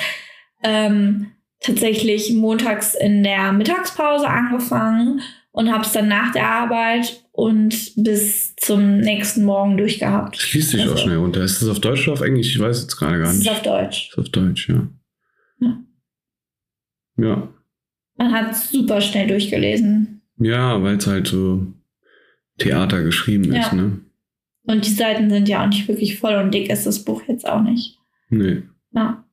ähm, tatsächlich montags in der Mittagspause angefangen und habe es dann nach der Arbeit und bis zum nächsten Morgen durchgehabt. Das liest sich auch Also, schnell runter. Ist das auf Deutsch oder auf Englisch? Ich weiß jetzt gerade gar Das ist nicht. auf Deutsch. Ist auf Deutsch, ja. Ja. Ja. Man hat super schnell durchgelesen. Ja, weil es halt so Theater geschrieben Ja. ist, ne? Und die Seiten sind ja auch nicht wirklich voll und dick ist das Buch jetzt auch nicht. Nee, Ja.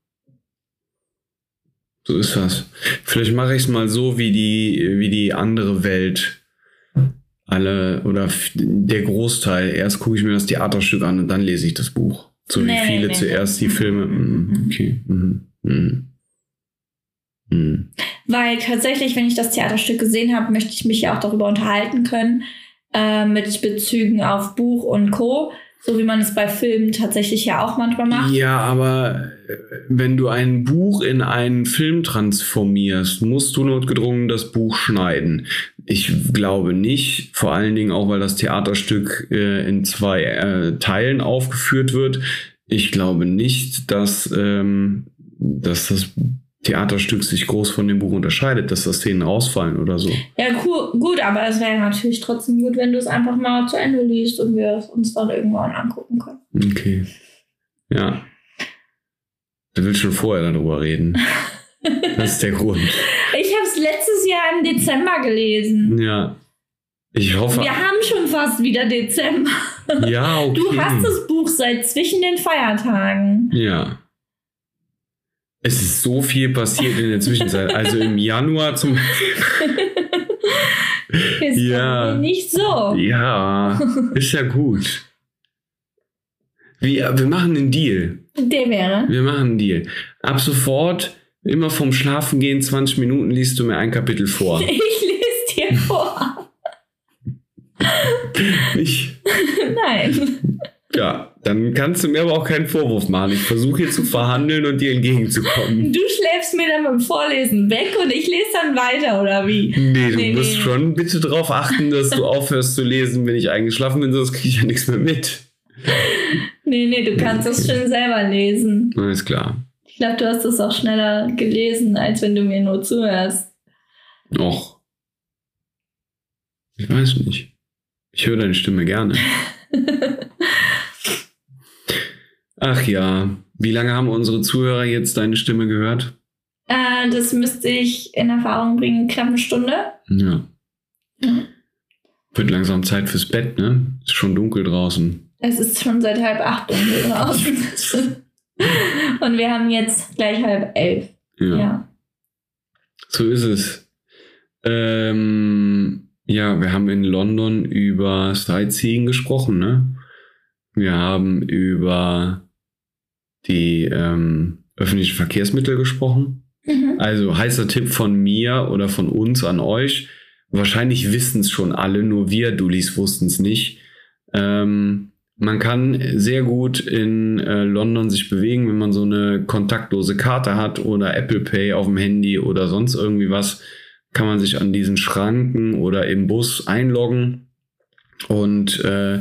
so ist das. Vielleicht mache ich es mal so wie die, wie die andere Welt. Alle oder der Großteil. Erst gucke ich mir das Theaterstück an und dann lese ich das Buch. So Nee, wie viele nee, zuerst nee. die Filme. Mhm. Mhm, Okay. Mhm. Mhm. Mhm. Weil tatsächlich, wenn ich das Theaterstück gesehen habe, möchte ich mich ja auch darüber unterhalten können, äh, mit Bezügen auf Buch und Co., so wie man es bei Filmen tatsächlich ja auch manchmal macht. Ja, aber äh, wenn du ein Buch in einen Film transformierst, musst du notgedrungen das Buch schneiden. Ich glaube nicht, vor allen Dingen auch, weil das Theaterstück äh, in zwei äh, Teilen aufgeführt wird. Ich glaube nicht, dass, ähm, dass das Theaterstück sich groß von dem Buch unterscheidet, dass da Szenen rausfallen oder so. Ja, cool, gut, aber es wäre natürlich trotzdem gut, wenn du es einfach mal zu Ende liest und wir es uns dann irgendwann angucken können. Okay. Ja. Du willst schon vorher darüber reden. Das ist der Grund. Ich habe es letztes Jahr im Dezember gelesen. Ja. Ich hoffe. Wir haben schon fast wieder Dezember. Ja, okay. Du hast das Buch seit zwischen den Feiertagen. Ja. Es ist so viel passiert in der Zwischenzeit. Also im Januar zum. Ist Ja. nicht so. Ja, ist ja gut. Wir, wir machen einen Deal. Der wäre. Wir machen einen Deal. Ab sofort, immer vom Schlafen gehen, 20 Minuten liest du mir ein Kapitel vor. Ich lese dir vor. Ich, Nein. ja, dann kannst du mir aber auch keinen Vorwurf machen. Ich versuche hier zu verhandeln und dir entgegenzukommen. Du schläfst mir dann beim Vorlesen weg und ich lese dann weiter, oder wie? Nee, du Nee, musst nee. schon bitte darauf achten, dass du aufhörst zu lesen, wenn ich eingeschlafen bin, sonst kriege ich ja nichts mehr mit. Nee, nee, du kannst das schon selber lesen. Alles klar. Ich glaube, du hast es auch schneller gelesen, als wenn du mir nur zuhörst. Och. Ich weiß nicht. Ich höre deine Stimme gerne. Ach ja. Wie lange haben unsere Zuhörer jetzt deine Stimme gehört? äh, das müsste ich in Erfahrung bringen, knapp eine Stunde. Ja. Mhm. Wird langsam Zeit fürs Bett, ne? Ist schon dunkel draußen. Es ist schon seit halb acht dunkel draußen. und wir haben jetzt gleich halb elf. Ja. Ja. So ist es. Ähm, ja, wir haben in London über Sightseeing gesprochen, ne? Wir haben über die ähm, öffentlichen Verkehrsmittel gesprochen. Mhm. Also heißer Tipp von mir oder von uns an euch. Wahrscheinlich wissen es schon alle, nur wir Dullis wussten es nicht. Ähm, man kann sehr gut in äh, London sich bewegen, wenn man so eine kontaktlose Karte hat oder Apple Pay auf dem Handy oder sonst irgendwie was. kann man sich an diesen Schranken oder im Bus einloggen und äh,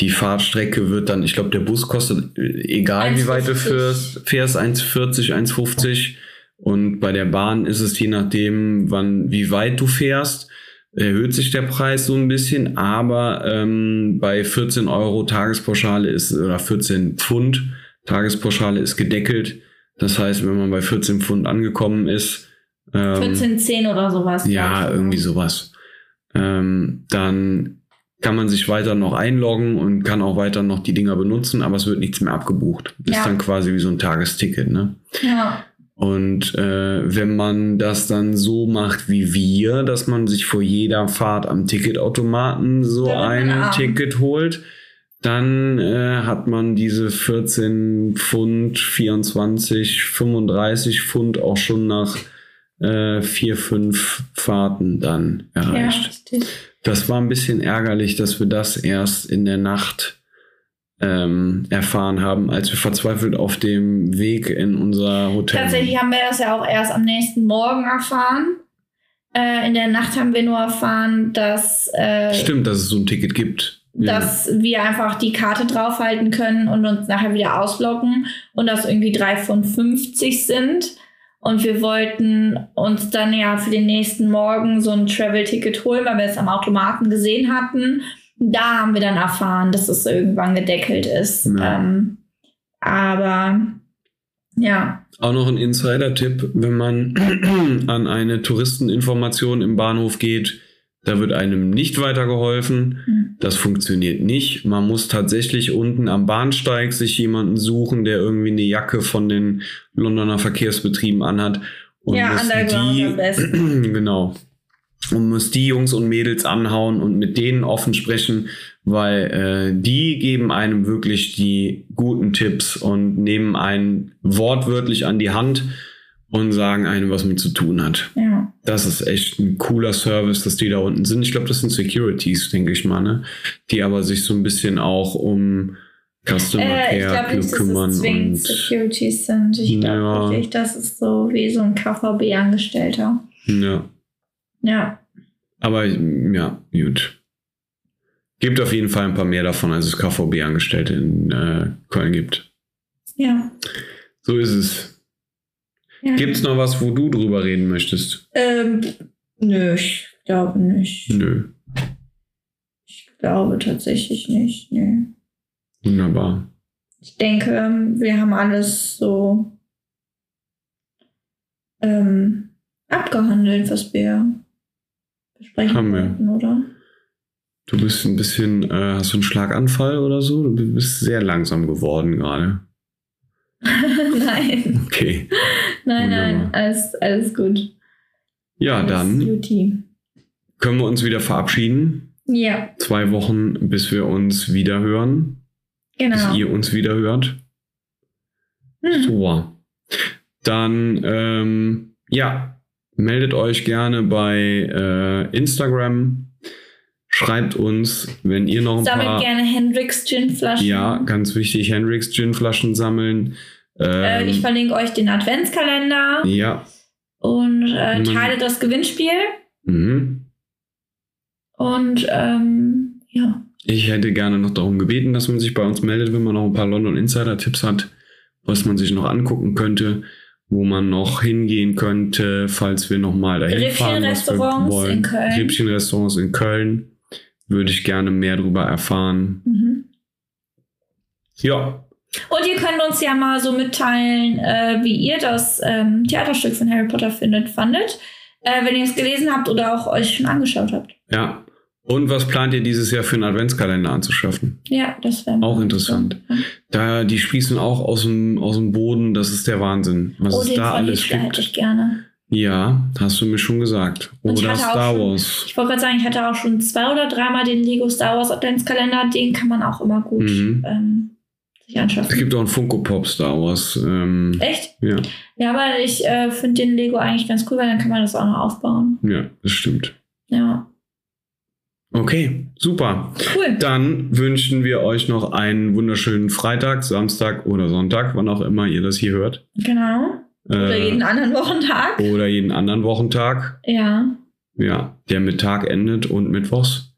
die Fahrtstrecke wird dann, ich glaube, der Bus kostet, äh, egal wie weit du 1,50. fährst, fährst 1,40, 1,50 und bei der Bahn ist es je nachdem, wann, wie weit du fährst, erhöht sich der Preis so ein bisschen, aber ähm, bei 14 Euro Tagespauschale ist, oder 14 Pfund Tagespauschale ist gedeckelt. Das heißt, wenn man bei 14 Pfund angekommen ist, ähm, 14,10 oder sowas. ja, irgendwie sowas. Ähm, dann kann man sich weiter noch einloggen und kann auch weiter noch die Dinger benutzen, aber es wird nichts mehr abgebucht. Ist Ja. dann quasi wie so ein Tagesticket, ne? Ja. Und äh, wenn man das dann so macht wie wir, dass man sich vor jeder Fahrt am Ticketautomaten so man ein arm. Ticket holt, dann äh, hat man diese 14 Pfund, 24, 35 Pfund auch schon nach äh, vier, fünf Fahrten dann ja, erreicht. richtig. Das war ein bisschen ärgerlich, dass wir das erst in der Nacht ähm, erfahren haben, als wir verzweifelt auf dem Weg in unser Hotel. Tatsächlich haben wir das ja auch erst am nächsten Morgen erfahren. Äh, in der Nacht haben wir nur erfahren, dass, äh, Stimmt, dass es so ein Ticket gibt. Ja. dass wir einfach die Karte draufhalten können und uns nachher wieder ausloggen und das irgendwie 3,50 sind. Und wir wollten uns dann ja für den nächsten Morgen so ein Travel-Ticket holen, weil wir es am Automaten gesehen hatten. Da haben wir dann erfahren, dass es irgendwann gedeckelt ist. Ja. Ähm, aber ja, Auch noch ein Insider-Tipp, wenn man an eine Touristeninformation im Bahnhof geht, da wird einem nicht weitergeholfen. Hm. Das funktioniert nicht. Man muss tatsächlich unten am Bahnsteig sich jemanden suchen, der irgendwie eine Jacke von den Londoner Verkehrsbetrieben anhat. Und ja, muss Underground am besten. genau. Und muss die Jungs und Mädels anhauen und mit denen offen sprechen, weil äh, die geben einem wirklich die guten Tipps und nehmen einen wortwörtlich an die Hand und sagen einem, was man zu tun hat. Ja. Das ist echt ein cooler Service, dass die da unten sind. Ich glaube, das sind Securities, denke ich mal, ne? Die aber sich so ein bisschen auch um Customer Äh, ich Care glaube nicht, dass kümmern es zwingend und Securities sind. Ich glaube Ja. wirklich, das ist so wie so ein KVB-Angestellter. ja. Ja. Aber ja, gut. Gibt auf jeden Fall ein paar mehr davon, als es KVB-Angestellte in äh, Köln gibt. Ja. So ist es. Ja. Gibt es noch was, wo du drüber reden möchtest? Ähm, nö, ich glaube nicht. Nö. Ich glaube tatsächlich nicht. Nö. Wunderbar. Ich denke, wir haben alles so ähm, abgehandelt, was wir besprechen Haben wir. wollten, oder? Du bist ein bisschen, äh, hast du einen Schlaganfall oder so? Du bist sehr langsam geworden gerade. nein, Okay. nein, nein, alles, alles gut. Ja, alles dann Beauty. können wir uns wieder verabschieden. Ja, Zwei Wochen, bis wir uns wieder hören. genau. Bis ihr uns wieder hört. Hm. So. Dann, ähm, ja, meldet euch gerne bei äh, Instagram. Schreibt uns, wenn ihr noch ein Sammelt paar. gerne Hendrix Ginflaschen. Ja, ganz wichtig, Hendrix Ginflaschen sammeln. Äh, Ähm, ich verlinke euch den Adventskalender ja. und äh, teile das Gewinnspiel. Mhm. Und ähm, ja, Ich hätte gerne noch darum gebeten, dass man sich bei uns meldet, wenn man noch ein paar London Insider-Tipps hat, was man sich noch angucken könnte, wo man noch hingehen könnte, falls wir noch mal dahin Rippchen-Restaurants in Köln. Rippchen-Restaurants in Köln. Würde ich gerne mehr darüber erfahren. mhm. Ja, Und ihr könnt uns ja mal so mitteilen, äh, wie ihr das ähm, Theaterstück von Harry Potter findet, fandet. Äh, wenn ihr es gelesen habt oder auch euch schon angeschaut habt. ja. Und was plant ihr dieses Jahr für einen Adventskalender anzuschaffen? Ja, das wäre Auch interessant. Da, die sprießen auch aus dem, aus dem Boden, das ist der Wahnsinn. Was Oh, es da alles Hitler hätte gibt. ich gerne. Ja, hast du mir schon gesagt. Oder Star schon- Wars. Ich wollte gerade sagen, ich hatte auch schon zwei oder dreimal den Lego Star Wars Adventskalender. Den kann man auch immer gut Mhm. ähm, sich Es anschaffen. gibt auch einen Funko Pop Star Wars. Ähm, Echt? ja, Ja, aber ich äh, finde den Lego eigentlich ganz cool, weil dann kann man das auch noch aufbauen. ja, das stimmt. Ja, Okay, super. cool. Dann wünschen wir euch noch einen wunderschönen Freitag, Samstag oder Sonntag, wann auch immer ihr das hier hört. Genau. Oder Äh, jeden anderen Wochentag. oder jeden anderen Wochentag. Ja. ja, der mit Tag endet und Mittwochs.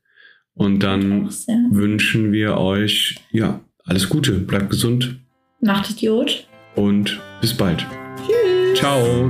Und dann Mittwochs, ja. wünschen wir euch, ja, alles Gute, bleibt gesund Macht Idiot. und bis bald. Tschüss. Ciao.